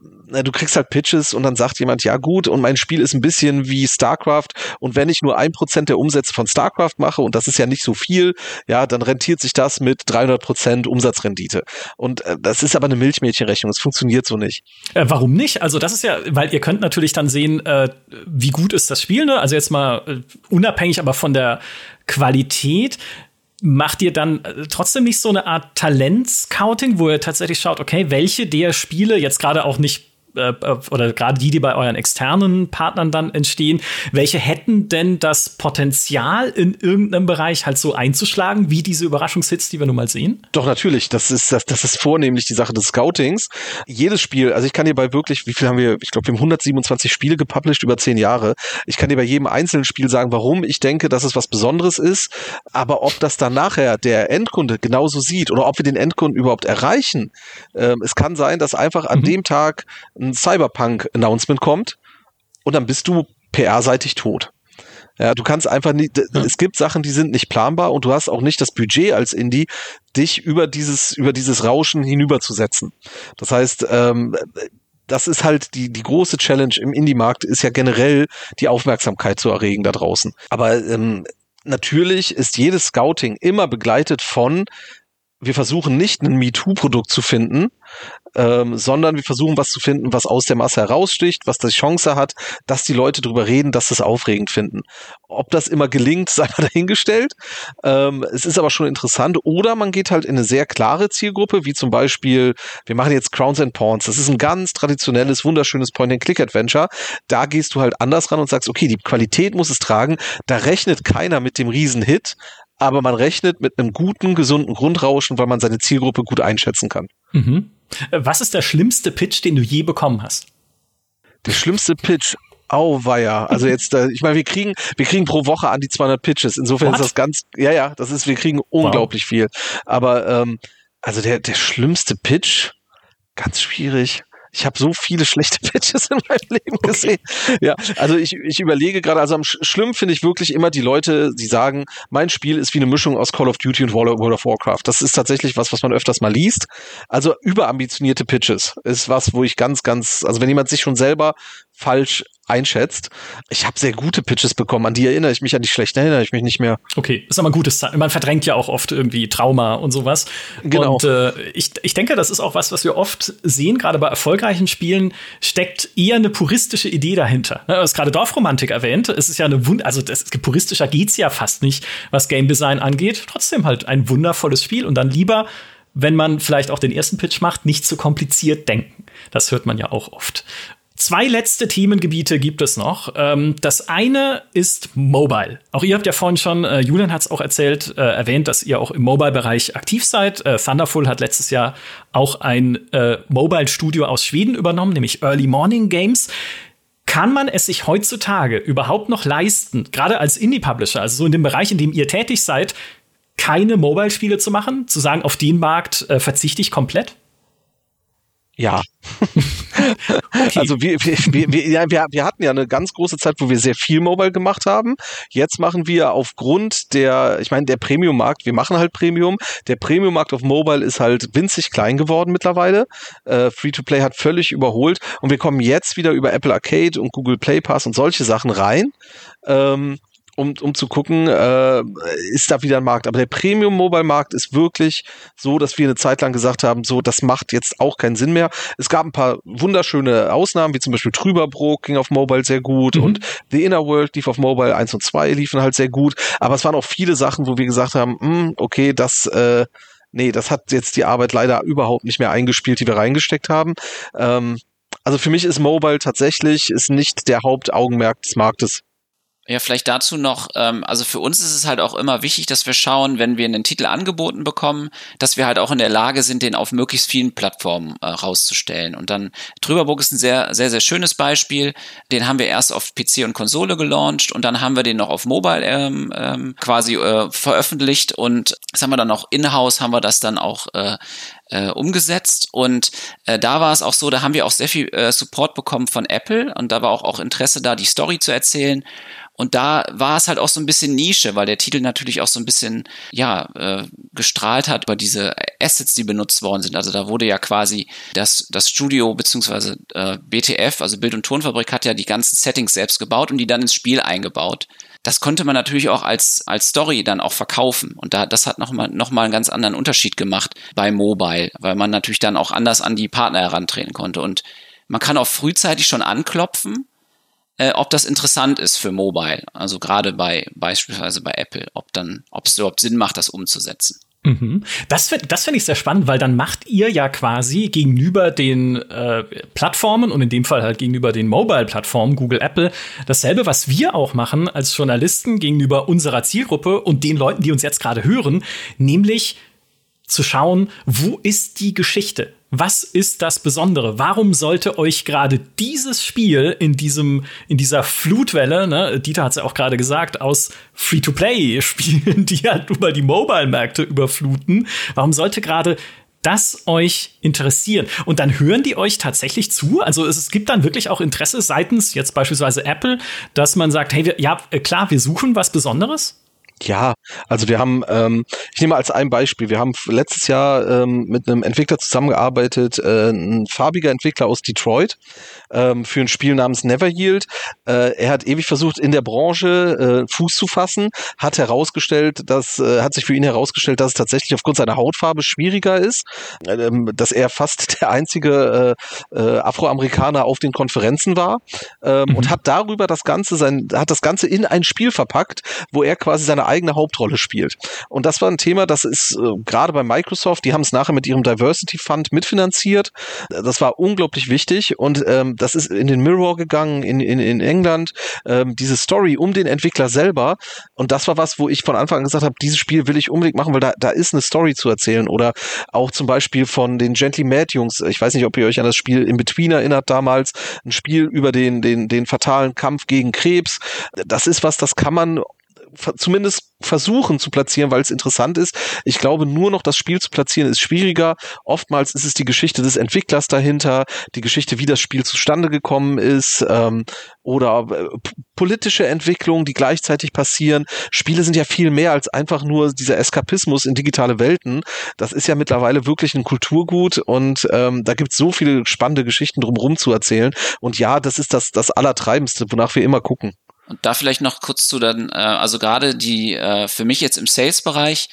[SPEAKER 2] du kriegst halt Pitches und dann sagt jemand, ja gut, und mein Spiel ist ein bisschen wie StarCraft und wenn ich nur ein Prozent der Umsätze von StarCraft mache und das ist ja nicht so viel, ja, dann rentiert sich das mit 300 Prozent Umsatzrendite. Und äh, das ist aber eine Milchmädchenrechnung, es funktioniert so nicht.
[SPEAKER 1] Äh, warum nicht? Also das ist ja, weil ihr könnt natürlich dann sehen, äh, wie gut ist das Spiel, ne? Also jetzt mal äh, unabhängig aber von der Qualität macht ihr dann äh, trotzdem nicht so eine Art Talent-Scouting, wo ihr tatsächlich schaut, okay, welche der Spiele, jetzt gerade auch nicht äh, oder gerade die, die bei euren externen Partnern dann entstehen, welche hätten denn das Potenzial in irgendeinem Bereich halt so einzuschlagen, wie diese Überraschungshits, die wir nun mal sehen?
[SPEAKER 2] Doch, natürlich. Das ist, das, das ist vornehmlich die Sache des Scoutings. Jedes Spiel, also ich kann dir bei wirklich, wie viel haben wir, ich glaube, wir haben 127 Spiele gepublished über zehn Jahre. Ich kann dir bei jedem einzelnen Spiel sagen, warum ich denke, dass es was Besonderes ist, aber ob das dann nachher der Endkunde genauso sieht oder ob wir den Endkunden überhaupt erreichen. Ähm, es kann sein, dass einfach an mhm. dem Tag ein Cyberpunk-Announcement kommt und dann bist du PR-seitig tot. Ja, du kannst einfach nicht, ja. es gibt Sachen, die sind nicht planbar und du hast auch nicht das Budget als Indie, dich über dieses, über dieses Rauschen hinüberzusetzen. Das heißt, ähm, das ist halt die, die große Challenge im Indie-Markt, ist ja generell die Aufmerksamkeit zu erregen da draußen. Aber ähm, natürlich ist jedes Scouting immer begleitet von, wir versuchen nicht ein MeToo-Produkt zu finden, ähm, sondern wir versuchen was zu finden, was aus der Masse heraussticht, was die Chance hat, dass die Leute darüber reden, dass sie es aufregend finden. Ob das immer gelingt, sei mal dahingestellt. Ähm, es ist aber schon interessant. Oder man geht halt in eine sehr klare Zielgruppe, wie zum Beispiel, wir machen jetzt Crowns and Pawns. Das ist ein ganz traditionelles, wunderschönes Point-and-Click-Adventure. Da gehst du halt anders ran und sagst, okay, die Qualität muss es tragen. Da rechnet keiner mit dem Riesen-Hit, aber man rechnet mit einem guten, gesunden Grundrauschen, weil man seine Zielgruppe gut einschätzen kann.
[SPEAKER 1] Mhm. Was ist der schlimmste Pitch, den du je bekommen hast?
[SPEAKER 2] Der schlimmste Pitch. Auweia. Also jetzt, äh, ich meine, wir kriegen, wir kriegen pro Woche an die 200 Pitches. Insofern What? ist das ganz, ja, ja, das ist, wir kriegen unglaublich wow. viel. Aber ähm, also der, der schlimmste Pitch, ganz schwierig. Ich habe so viele schlechte Pitches in meinem Leben gesehen. Okay. Ja, also ich, ich überlege gerade, also am schlimm finde ich wirklich immer die Leute, die sagen, mein Spiel ist wie eine Mischung aus Call of Duty und World of Warcraft. Das ist tatsächlich was, was man öfters mal liest. Also überambitionierte Pitches ist was, wo ich ganz, ganz, also wenn jemand sich schon selber falsch einschätzt. Ich habe sehr gute Pitches bekommen, an die erinnere ich mich, an die schlechten erinnere ich mich nicht mehr.
[SPEAKER 1] Okay, ist aber ein gutes Zeichen. Man verdrängt ja auch oft irgendwie Trauma und sowas. Genau. Und äh, ich, ich denke, das ist auch was, was wir oft sehen, gerade bei erfolgreichen Spielen, steckt eher eine puristische Idee dahinter. Du hast gerade Dorfromantik erwähnt. Es ist ja eine Wund also das, puristischer geht's ja fast nicht, was Game Design angeht. Trotzdem halt ein wundervolles Spiel und dann lieber wenn man vielleicht auch den ersten Pitch macht, nicht zu kompliziert denken. Das hört man ja auch oft. Zwei letzte Themengebiete gibt es noch. Ähm, das eine ist Mobile. Auch ihr habt ja vorhin schon, äh, Julian hat es auch erzählt, äh, erwähnt, dass ihr auch im Mobile-Bereich aktiv seid. Äh, Thunderful hat letztes Jahr auch ein Mobile-Studio aus Schweden übernommen, nämlich Early Morning Games. Kann man es sich heutzutage überhaupt noch leisten, gerade als Indie-Publisher, also so in dem Bereich, in dem ihr tätig seid, keine Mobile-Spiele zu machen, zu sagen, auf den Markt verzichte ich komplett?
[SPEAKER 2] Ja. okay. Also wir, wir, wir, ja, wir, wir hatten ja eine ganz große Zeit, wo wir sehr viel Mobile gemacht haben. Jetzt machen wir aufgrund der, ich meine, der Premium-Markt, wir machen halt Premium. Der Premium-Markt auf Mobile ist halt winzig klein geworden mittlerweile. Äh, Free-to-Play hat völlig überholt und wir kommen jetzt wieder über Apple Arcade und Google Play Pass und solche Sachen rein. Ähm, um, um zu gucken, äh, ist da wieder ein Markt. Aber der Premium-Mobile-Markt ist wirklich so, dass wir eine Zeit lang gesagt haben, so, das macht jetzt auch keinen Sinn mehr. Es gab ein paar wunderschöne Ausnahmen, wie zum Beispiel Trüberbrook ging auf Mobile sehr gut mhm. und The Inner World lief auf Mobile 1 und 2 liefen halt sehr gut. Aber es waren auch viele Sachen, wo wir gesagt haben, mh, hm, okay, das, äh, nee, das hat jetzt die Arbeit leider überhaupt nicht mehr eingespielt, die wir reingesteckt haben. Ähm, also für mich ist Mobile tatsächlich ist nicht der Hauptaugenmerk des Marktes.
[SPEAKER 3] Ja, vielleicht dazu noch, ähm, also für uns ist es halt auch immer wichtig, dass wir schauen, wenn wir einen Titel angeboten bekommen, dass wir halt auch in der Lage sind, den auf möglichst vielen Plattformen äh, rauszustellen. Und dann Trüberburg ist ein sehr, sehr, sehr schönes Beispiel. Den haben wir erst auf PC und Konsole gelauncht und dann haben wir den noch auf Mobile ähm, ähm, quasi äh, veröffentlicht und das haben wir dann auch in-house, haben wir das dann auch äh, äh, umgesetzt und äh, da war es auch so, da haben wir auch sehr viel äh, Support bekommen von Apple und da war auch, auch Interesse da, die Story zu erzählen und da war es halt auch so ein bisschen Nische, weil der Titel natürlich auch so ein bisschen, ja, äh, gestrahlt hat über diese Assets, die benutzt worden sind. Also da wurde ja quasi das, das Studio beziehungsweise äh, BTF, also Bild- und Tonfabrik, hat ja die ganzen Settings selbst gebaut und die dann ins Spiel eingebaut. Das konnte man natürlich auch als, als Story dann auch verkaufen. Und da, das hat nochmal noch mal einen ganz anderen Unterschied gemacht bei Mobile, weil man natürlich dann auch anders an die Partner herantreten konnte. Und man kann auch frühzeitig schon anklopfen äh, ob das interessant ist für Mobile. Also gerade bei beispielsweise bei Apple, ob dann, ob es überhaupt Sinn macht, das umzusetzen.
[SPEAKER 1] Mhm. Das, das finde ich sehr spannend, weil dann macht ihr ja quasi gegenüber den äh, Plattformen und in dem Fall halt gegenüber den Mobile-Plattformen, Google, Apple, dasselbe, was wir auch machen als Journalisten gegenüber unserer Zielgruppe und den Leuten, die uns jetzt gerade hören, nämlich zu schauen, wo ist die Geschichte? Was ist das Besondere? Warum sollte euch gerade dieses Spiel in diesem, in dieser Flutwelle, ne, Dieter hat es ja auch gerade gesagt, aus Free-to-Play-Spielen, die halt über die Mobile-Märkte überfluten, warum sollte gerade das euch interessieren? Und dann hören die euch tatsächlich zu? Also es, gibt dann wirklich auch Interesse seitens jetzt beispielsweise Apple, dass man sagt, hey, wir, ja, klar, wir suchen was Besonderes?
[SPEAKER 2] Ja, also wir haben, ähm, ich nehme als ein Beispiel, wir haben letztes Jahr ähm, mit einem Entwickler zusammengearbeitet, äh, ein farbiger Entwickler aus Detroit, ähm, für ein Spiel namens Never Yield. Äh, er hat ewig versucht, in der Branche äh, Fuß zu fassen, hat herausgestellt, dass, äh, hat sich für ihn herausgestellt, dass es tatsächlich aufgrund seiner Hautfarbe schwieriger ist, ähm, dass er fast der einzige äh, äh, Afroamerikaner auf den Konferenzen war ähm, mhm. und hat darüber das Ganze, sein, hat das Ganze in ein Spiel verpackt, wo er quasi seine eigene Hauptrolle spielt. Und das war ein Thema, das ist äh, gerade bei Microsoft, die haben es nachher mit ihrem Diversity Fund mitfinanziert. Das war unglaublich wichtig und ähm, das ist in den Mirror gegangen in, in, in England, ähm, diese Story um den Entwickler selber. Und das war was, wo ich von Anfang an gesagt habe, dieses Spiel will ich unbedingt machen, weil da, da ist eine Story zu erzählen. Oder auch zum Beispiel von den Gently Mad Jungs. Ich weiß nicht, ob ihr euch an das Spiel In Between erinnert damals. Ein Spiel über den, den, den fatalen Kampf gegen Krebs. Das ist was, das kann man zumindest versuchen zu platzieren, weil es interessant ist. Ich glaube, nur noch das Spiel zu platzieren ist schwieriger. Oftmals ist es die Geschichte des Entwicklers dahinter, die Geschichte, wie das Spiel zustande gekommen ist ähm, oder äh, politische Entwicklungen, die gleichzeitig passieren. Spiele sind ja viel mehr als einfach nur dieser Eskapismus in digitale Welten. Das ist ja mittlerweile wirklich ein Kulturgut und ähm, da gibt es so viele spannende Geschichten drumherum zu erzählen. Und ja, das ist das, das Allertreibendste, wonach wir immer gucken.
[SPEAKER 3] Und da vielleicht noch kurz zu dann, äh, also gerade die, äh, für mich jetzt im Sales-Bereich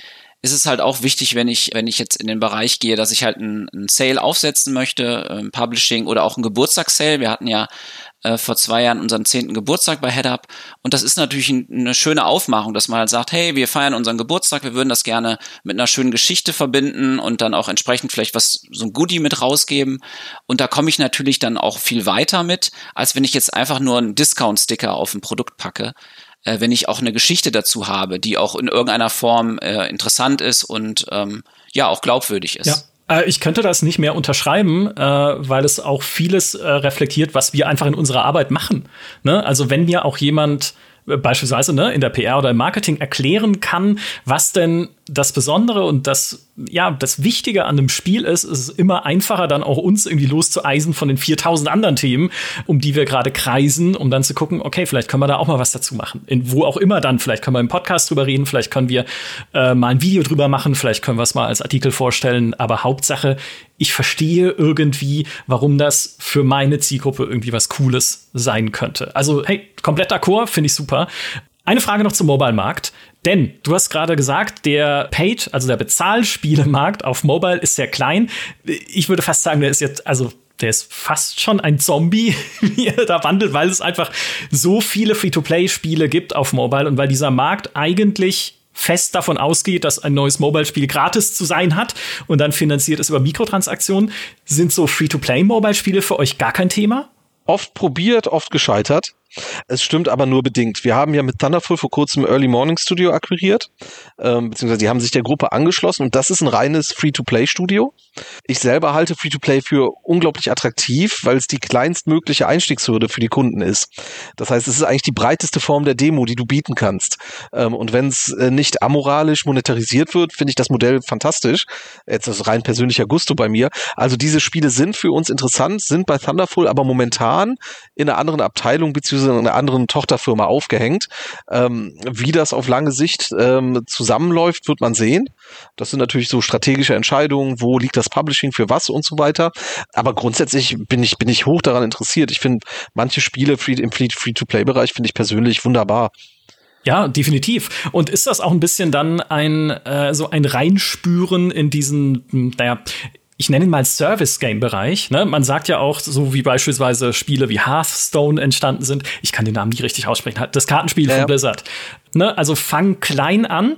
[SPEAKER 3] ist es halt auch wichtig, wenn ich, wenn ich jetzt in den Bereich gehe, dass ich halt ein, ein Sale aufsetzen möchte, ein Publishing oder auch ein Geburtstagssale. Wir hatten ja äh, vor zwei Jahren unseren zehnten Geburtstag bei HeadUp. Und das ist natürlich ein, eine schöne Aufmachung, dass man halt sagt, hey, wir feiern unseren Geburtstag, wir würden das gerne mit einer schönen Geschichte verbinden und dann auch entsprechend vielleicht was, so ein Goodie mit rausgeben. Und da komme ich natürlich dann auch viel weiter mit, als wenn ich jetzt einfach nur einen Discount-Sticker auf ein Produkt packe äh, wenn ich auch eine Geschichte dazu habe, die auch in irgendeiner Form äh, interessant ist und ähm, ja auch glaubwürdig ist.
[SPEAKER 1] Ja. Äh, ich könnte das nicht mehr unterschreiben, äh, weil es auch vieles äh, reflektiert, was wir einfach in unserer Arbeit machen. Ne? Also wenn mir auch jemand beispielsweise ne, in der PR oder im Marketing erklären kann, was denn das Besondere und das, ja, das Wichtige an einem Spiel ist, ist es immer einfacher, dann auch uns irgendwie loszueisen von den 4000 anderen Themen, um die wir gerade kreisen, um dann zu gucken, okay, vielleicht können wir da auch mal was dazu machen. In wo auch immer dann, vielleicht können wir im Podcast drüber reden, vielleicht können wir äh, mal ein Video drüber machen, vielleicht können wir es mal als Artikel vorstellen, aber Hauptsache, ich verstehe irgendwie, warum das für meine Zielgruppe irgendwie was Cooles sein könnte. Also, hey, komplett d'accord, finde ich super. Eine Frage noch zum Mobile-Markt. Denn du hast gerade gesagt, der Paid, also der Bezahlspielemarkt auf Mobile ist sehr klein. Ich würde fast sagen, der ist jetzt, also der ist fast schon ein Zombie, wie er da wandelt, weil es einfach so viele Free-to-Play-Spiele gibt auf Mobile und weil dieser Markt eigentlich fest davon ausgeht, dass ein neues Mobile-Spiel gratis zu sein hat und dann finanziert es über Mikrotransaktionen. Sind so Free-to-Play-Mobile-Spiele für euch gar kein Thema?
[SPEAKER 2] Oft probiert, oft gescheitert. Es stimmt aber nur bedingt. Wir haben ja mit Thunderful vor kurzem Early Morning Studio akquiriert, ähm, beziehungsweise die haben sich der Gruppe angeschlossen und das ist ein reines Free-to-Play-Studio. Ich selber halte Free-to-Play für unglaublich attraktiv, weil es die kleinstmögliche Einstiegshürde für die Kunden ist. Das heißt, es ist eigentlich die breiteste Form der Demo, die du bieten kannst. Ähm, und wenn es äh, nicht amoralisch monetarisiert wird, finde ich das Modell fantastisch. Jetzt ist rein persönlicher Gusto bei mir. Also diese Spiele sind für uns interessant, sind bei Thunderful aber momentan in einer anderen Abteilung beziehungsweise in einer anderen Tochterfirma aufgehängt. Ähm, wie das auf lange Sicht ähm, zusammenläuft, wird man sehen. Das sind natürlich so strategische Entscheidungen, wo liegt das Publishing für was und so weiter. Aber grundsätzlich bin ich, bin ich hoch daran interessiert. Ich finde manche Spiele free, im Free-to-Play-Bereich finde ich persönlich wunderbar.
[SPEAKER 1] Ja, definitiv. Und ist das auch ein bisschen dann ein äh, so ein Reinspüren in diesen, naja, ich nenne ihn mal Service-Game-Bereich. Ne? Man sagt ja auch, so wie beispielsweise Spiele wie Hearthstone entstanden sind. Ich kann den Namen nicht richtig aussprechen. Das Kartenspiel ja, von Blizzard. Ne? Also fang klein an.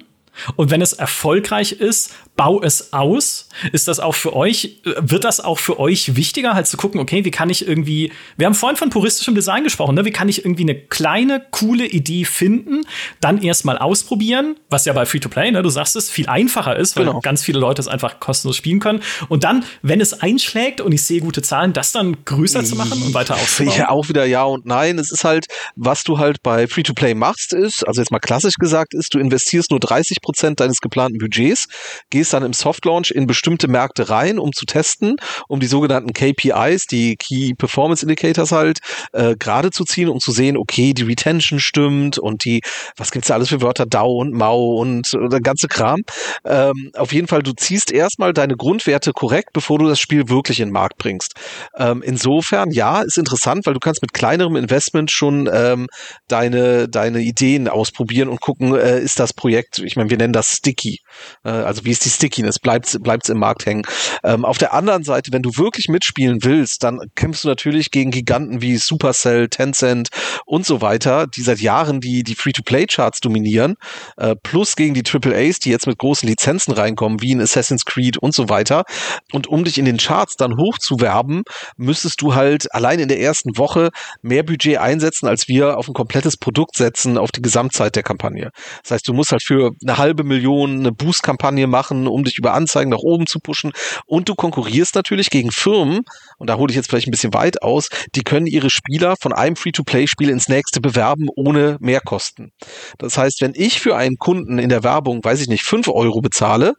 [SPEAKER 1] Und wenn es erfolgreich ist, bau es aus. Ist das auch für euch, wird das auch für euch wichtiger, halt zu gucken, okay, wie kann ich irgendwie, wir haben vorhin von puristischem Design gesprochen, ne? wie kann ich irgendwie eine kleine, coole Idee finden, dann erstmal ausprobieren, was ja bei Free-to-Play, ne, du sagst es, viel einfacher ist, weil genau. ganz viele Leute es einfach kostenlos spielen können. Und dann, wenn es einschlägt und ich sehe gute Zahlen, das dann größer zu machen und weiter auszubauen.
[SPEAKER 2] Ja, auch wieder ja und nein. Es ist halt, was du halt bei Free-to-Play machst, ist, also jetzt mal klassisch gesagt, ist, du investierst nur 30 Prozent deines geplanten Budgets, gehst gehst dann im Softlaunch in bestimmte Märkte rein, um zu testen, um die sogenannten KPIs, die Key Performance Indicators halt, äh, gerade zu ziehen, um zu sehen, okay, die Retention stimmt und die, was gibt's da alles für Wörter, DAO und MAU und äh, der ganze Kram. Ähm, auf jeden Fall, du ziehst erstmal deine Grundwerte korrekt, bevor du das Spiel wirklich in den Markt bringst. Ähm, insofern, ja, ist interessant, weil du kannst mit kleinerem Investment schon ähm, deine, deine Ideen ausprobieren und gucken, äh, ist das Projekt, ich meine, wir nennen das Sticky. Äh, also wie ist die Stickiness, bleibt bleibt's im Markt hängen. Ähm, auf der anderen Seite, wenn du wirklich mitspielen willst, dann kämpfst du natürlich gegen Giganten wie Supercell, Tencent und so weiter, die seit Jahren die, die Free-to-Play-Charts dominieren, äh, plus gegen die AAAs, die jetzt mit großen Lizenzen reinkommen, wie in Assassin's Creed und so weiter. Und um dich in den Charts dann hochzuwerben, müsstest du halt allein in der ersten Woche mehr Budget einsetzen, als wir auf ein komplettes Produkt setzen, auf die Gesamtzeit der Kampagne. Das heißt, du musst halt für eine halbe Million eine Boost-Kampagne machen, um dich über Anzeigen nach oben zu pushen. Und du konkurrierst natürlich gegen Firmen, und da hole ich jetzt vielleicht ein bisschen weit aus, die können ihre Spieler von einem Free-to-Play-Spiel ins nächste bewerben ohne Mehrkosten. Das heißt, wenn ich für einen Kunden in der Werbung, weiß ich nicht, fünf Euro bezahle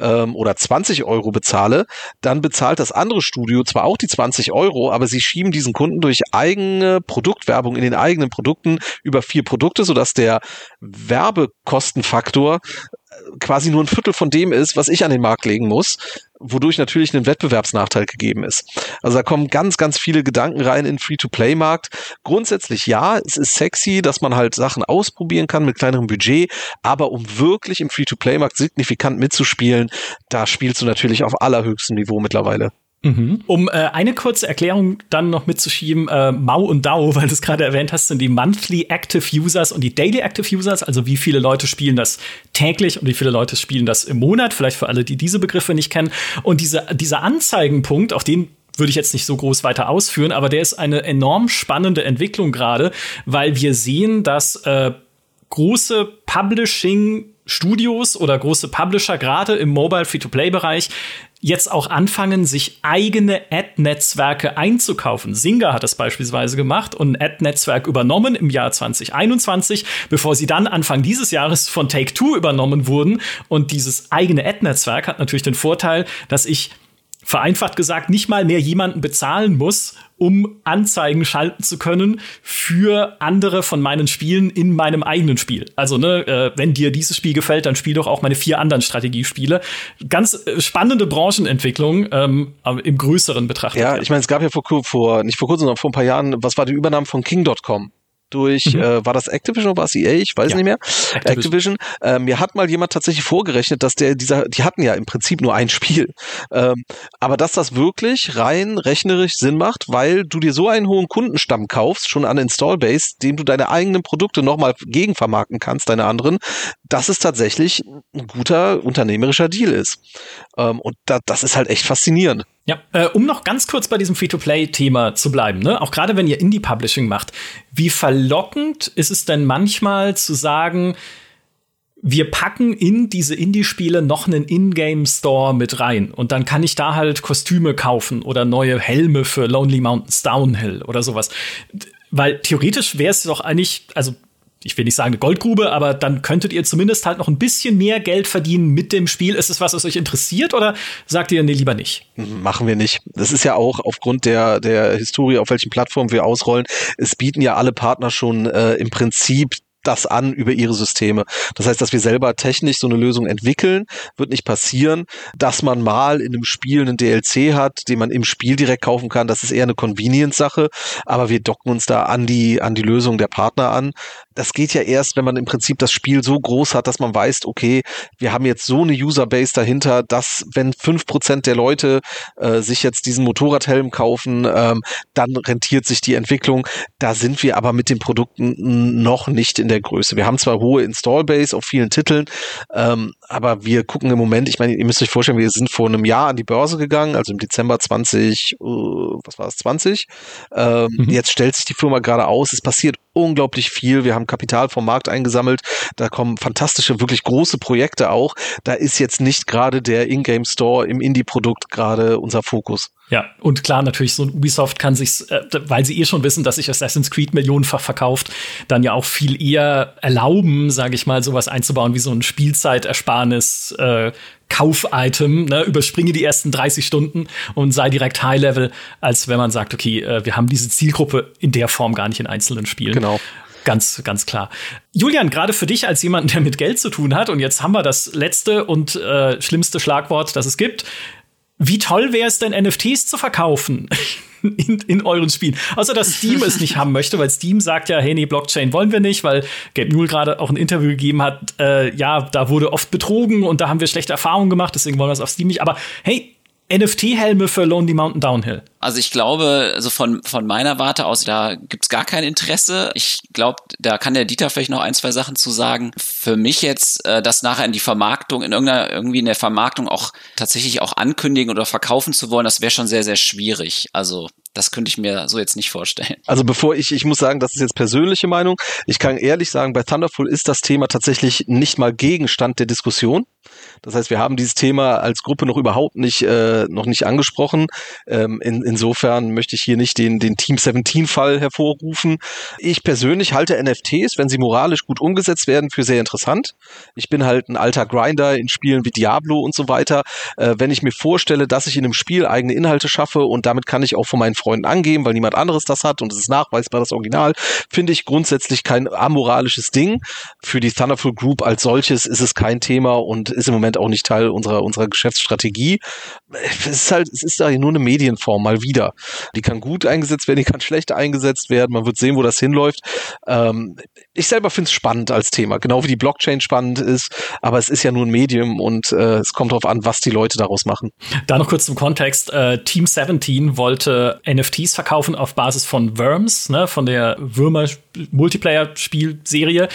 [SPEAKER 2] ähm, oder 20 Euro bezahle, dann bezahlt das andere Studio zwar auch die 20 Euro, aber sie schieben diesen Kunden durch eigene Produktwerbung in den eigenen Produkten über vier Produkte, sodass der Werbekostenfaktor quasi nur ein Viertel von dem ist, was ich an den Markt legen muss, wodurch natürlich ein Wettbewerbsnachteil gegeben ist. Also da kommen ganz, ganz viele Gedanken rein in Free-to-Play-Markt. Grundsätzlich ja, es ist sexy, dass man halt Sachen ausprobieren kann mit kleinerem Budget, aber um wirklich im Free-to-Play-Markt signifikant mitzuspielen, da spielst du natürlich auf allerhöchstem Niveau mittlerweile.
[SPEAKER 1] Mhm. Um äh, eine kurze Erklärung dann noch mitzuschieben, äh, Mau und DAO, weil du es gerade erwähnt hast, sind die Monthly Active Users und die Daily Active Users, also wie viele Leute spielen das täglich und wie viele Leute spielen das im Monat, vielleicht für alle, die diese Begriffe nicht kennen. Und diese, dieser Anzeigenpunkt, auf den würde ich jetzt nicht so groß weiter ausführen, aber der ist eine enorm spannende Entwicklung gerade, weil wir sehen, dass äh, große Publishing Studios oder große Publisher gerade im Mobile Free-to-Play-Bereich jetzt auch anfangen, sich eigene Ad-Netzwerke einzukaufen. Singa hat das beispielsweise gemacht und ein Ad-Netzwerk übernommen im Jahr 2021, bevor sie dann Anfang dieses Jahres von Take-Two übernommen wurden. Und dieses eigene Ad-Netzwerk hat natürlich den Vorteil, dass ich vereinfacht gesagt nicht mal mehr jemanden bezahlen muss, um Anzeigen schalten zu können für andere von meinen Spielen in meinem eigenen Spiel. Also, ne, äh, wenn dir dieses Spiel gefällt, dann spiel doch auch meine vier anderen Strategiespiele. Ganz äh, spannende Branchenentwicklung ähm, im größeren Betrachtung.
[SPEAKER 2] Ja, ich meine, es gab ja vor, vor, nicht vor kurzem, sondern vor ein paar Jahren, was war die Übernahme von King.com? Durch, mhm. äh, war das Activision oder war es EA? Ich weiß ja. nicht mehr. Activision. Activision. Äh, mir hat mal jemand tatsächlich vorgerechnet, dass der, dieser, die hatten ja im Prinzip nur ein Spiel. Ähm, aber dass das wirklich rein rechnerisch Sinn macht, weil du dir so einen hohen Kundenstamm kaufst, schon an Installbase, dem du deine eigenen Produkte nochmal gegenvermarkten kannst, deine anderen, dass es tatsächlich ein guter unternehmerischer Deal ist. Ähm, und da, das ist halt echt faszinierend.
[SPEAKER 1] Ja, äh, um noch ganz kurz bei diesem Free-to-Play-Thema zu bleiben, ne? auch gerade wenn ihr Indie-Publishing macht, wie verlockend ist es denn manchmal zu sagen, wir packen in diese Indie-Spiele noch einen Ingame-Store mit rein und dann kann ich da halt Kostüme kaufen oder neue Helme für Lonely Mountains Downhill oder sowas. Weil theoretisch wäre es doch eigentlich, also ich will nicht sagen eine Goldgrube, aber dann könntet ihr zumindest halt noch ein bisschen mehr Geld verdienen mit dem Spiel. Ist es was, was euch interessiert oder sagt ihr, nee, lieber nicht?
[SPEAKER 2] Machen wir nicht. Das ist ja auch aufgrund der, der Historie, auf welchen Plattformen wir ausrollen. Es bieten ja alle Partner schon äh, im Prinzip das an über ihre Systeme. Das heißt, dass wir selber technisch so eine Lösung entwickeln, wird nicht passieren. Dass man mal in einem Spiel einen DLC hat, den man im Spiel direkt kaufen kann, das ist eher eine Convenience-Sache. Aber wir docken uns da an die, an die Lösung der Partner an. Das geht ja erst, wenn man im Prinzip das Spiel so groß hat, dass man weiß, okay, wir haben jetzt so eine Userbase dahinter, dass wenn fünf Prozent der Leute äh, sich jetzt diesen Motorradhelm kaufen, ähm, dann rentiert sich die Entwicklung. Da sind wir aber mit den Produkten noch nicht in der Größe. Wir haben zwar hohe Installbase auf vielen Titeln, ähm, aber wir gucken im Moment, ich meine, ihr müsst euch vorstellen, wir sind vor einem Jahr an die Börse gegangen, also im Dezember 20, uh, was war es, 20. Ähm, mhm. Jetzt stellt sich die Firma gerade aus, es passiert unglaublich viel. Wir haben Kapital vom Markt eingesammelt. Da kommen fantastische, wirklich große Projekte auch. Da ist jetzt nicht gerade der Ingame Store im Indie-Produkt gerade unser Fokus.
[SPEAKER 1] Ja, und klar, natürlich, so ein Ubisoft kann sich, äh, weil sie eh schon wissen, dass sich Assassin's Creed millionenfach verkauft, dann ja auch viel eher erlauben, sage ich mal, sowas einzubauen wie so ein Spielzeitersparnis, äh, Kaufitem, ne, überspringe die ersten 30 Stunden und sei direkt High-Level, als wenn man sagt, okay, äh, wir haben diese Zielgruppe in der Form gar nicht in einzelnen Spielen.
[SPEAKER 2] Genau.
[SPEAKER 1] Ganz, ganz klar. Julian, gerade für dich als jemand, der mit Geld zu tun hat, und jetzt haben wir das letzte und äh, schlimmste Schlagwort, das es gibt. Wie toll wäre es denn, NFTs zu verkaufen? in, in euren Spielen. Außer dass Steam es nicht haben möchte, weil Steam sagt ja, hey, nee, Blockchain wollen wir nicht, weil Gabe Newell gerade auch ein Interview gegeben hat, äh, ja, da wurde oft betrogen und da haben wir schlechte Erfahrungen gemacht, deswegen wollen wir es auf Steam nicht. Aber hey, NFT-Helme für Lonely Mountain Downhill.
[SPEAKER 3] Also ich glaube, also von, von meiner Warte aus, da gibt's gar kein Interesse. Ich glaube, da kann der Dieter vielleicht noch ein, zwei Sachen zu sagen. Für mich jetzt, äh, das nachher in die Vermarktung, in irgendeiner, irgendwie in der Vermarktung auch tatsächlich auch ankündigen oder verkaufen zu wollen, das wäre schon sehr, sehr schwierig. Also das könnte ich mir so jetzt nicht vorstellen.
[SPEAKER 2] Also bevor ich, ich muss sagen, das ist jetzt persönliche Meinung. Ich kann ehrlich sagen, bei Thunderful ist das Thema tatsächlich nicht mal Gegenstand der Diskussion. Das heißt, wir haben dieses Thema als Gruppe noch überhaupt nicht, äh, noch nicht angesprochen. Ähm, in, insofern möchte ich hier nicht den, den Team 17 Fall hervorrufen. Ich persönlich halte NFTs, wenn sie moralisch gut umgesetzt werden, für sehr interessant. Ich bin halt ein alter Grinder in Spielen wie Diablo und so weiter. Äh, wenn ich mir vorstelle, dass ich in einem Spiel eigene Inhalte schaffe und damit kann ich auch von meinen Freunden angeben, weil niemand anderes das hat und es ist nachweisbar das Original, finde ich grundsätzlich kein amoralisches Ding. Für die Thunderful Group als solches ist es kein Thema und ist im Moment auch nicht Teil unserer, unserer Geschäftsstrategie. Es ist halt, es ist da nur eine Medienform, mal wieder. Die kann gut eingesetzt werden, die kann schlecht eingesetzt werden. Man wird sehen, wo das hinläuft. Ähm, ich selber finde es spannend als Thema, genau wie die Blockchain spannend ist, aber es ist ja nur ein Medium und äh, es kommt darauf an, was die Leute daraus machen.
[SPEAKER 1] Da noch kurz zum Kontext. Äh, Team 17 wollte NFTs verkaufen auf Basis von Worms, ne, von der Würmer-Multiplayer-Spielserie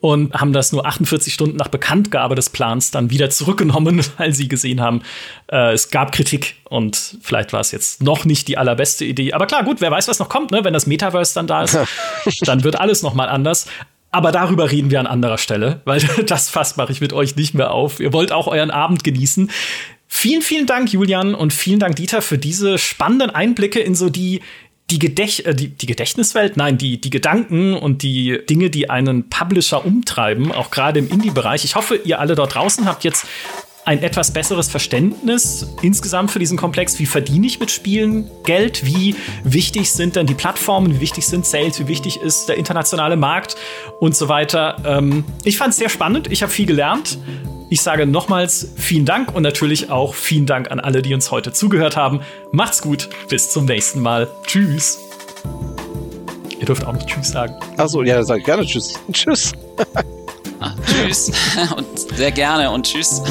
[SPEAKER 1] und haben das nur 48 Stunden nach Bekanntgabe des Plans dann wieder zurückgenommen, weil sie gesehen haben, äh, es gab Kritik und vielleicht war es jetzt noch nicht die allerbeste Idee. Aber klar, gut, wer weiß, was noch kommt, ne? wenn das Metaverse dann da ist, dann wird alles noch mal anders. Aber darüber reden wir an anderer Stelle, weil das Fass mache ich mit euch nicht mehr auf. Ihr wollt auch euren Abend genießen. Vielen, vielen Dank, Julian, und vielen Dank, Dieter, für diese spannenden Einblicke in so die die, Gedächt äh, die, die Gedächtniswelt, nein, die, die Gedanken und die Dinge, die einen Publisher umtreiben, auch gerade im Indie-Bereich. Ich hoffe, ihr alle dort draußen habt jetzt ein etwas besseres Verständnis insgesamt für diesen Komplex. Wie verdiene ich mit Spielen Geld? Wie wichtig sind denn die Plattformen? Wie wichtig sind Sales? Wie wichtig ist der internationale Markt und so weiter? Ähm, ich fand es sehr spannend. Ich habe viel gelernt. Ich sage nochmals vielen Dank und natürlich auch vielen Dank an alle, die uns heute zugehört haben. Macht's gut. Bis zum nächsten Mal. Tschüss. Ihr dürft auch noch Tschüss sagen.
[SPEAKER 2] Achso, ja, sag gerne Tschüss. Tschüss.
[SPEAKER 3] Ah, tschüss und sehr gerne und tschüss.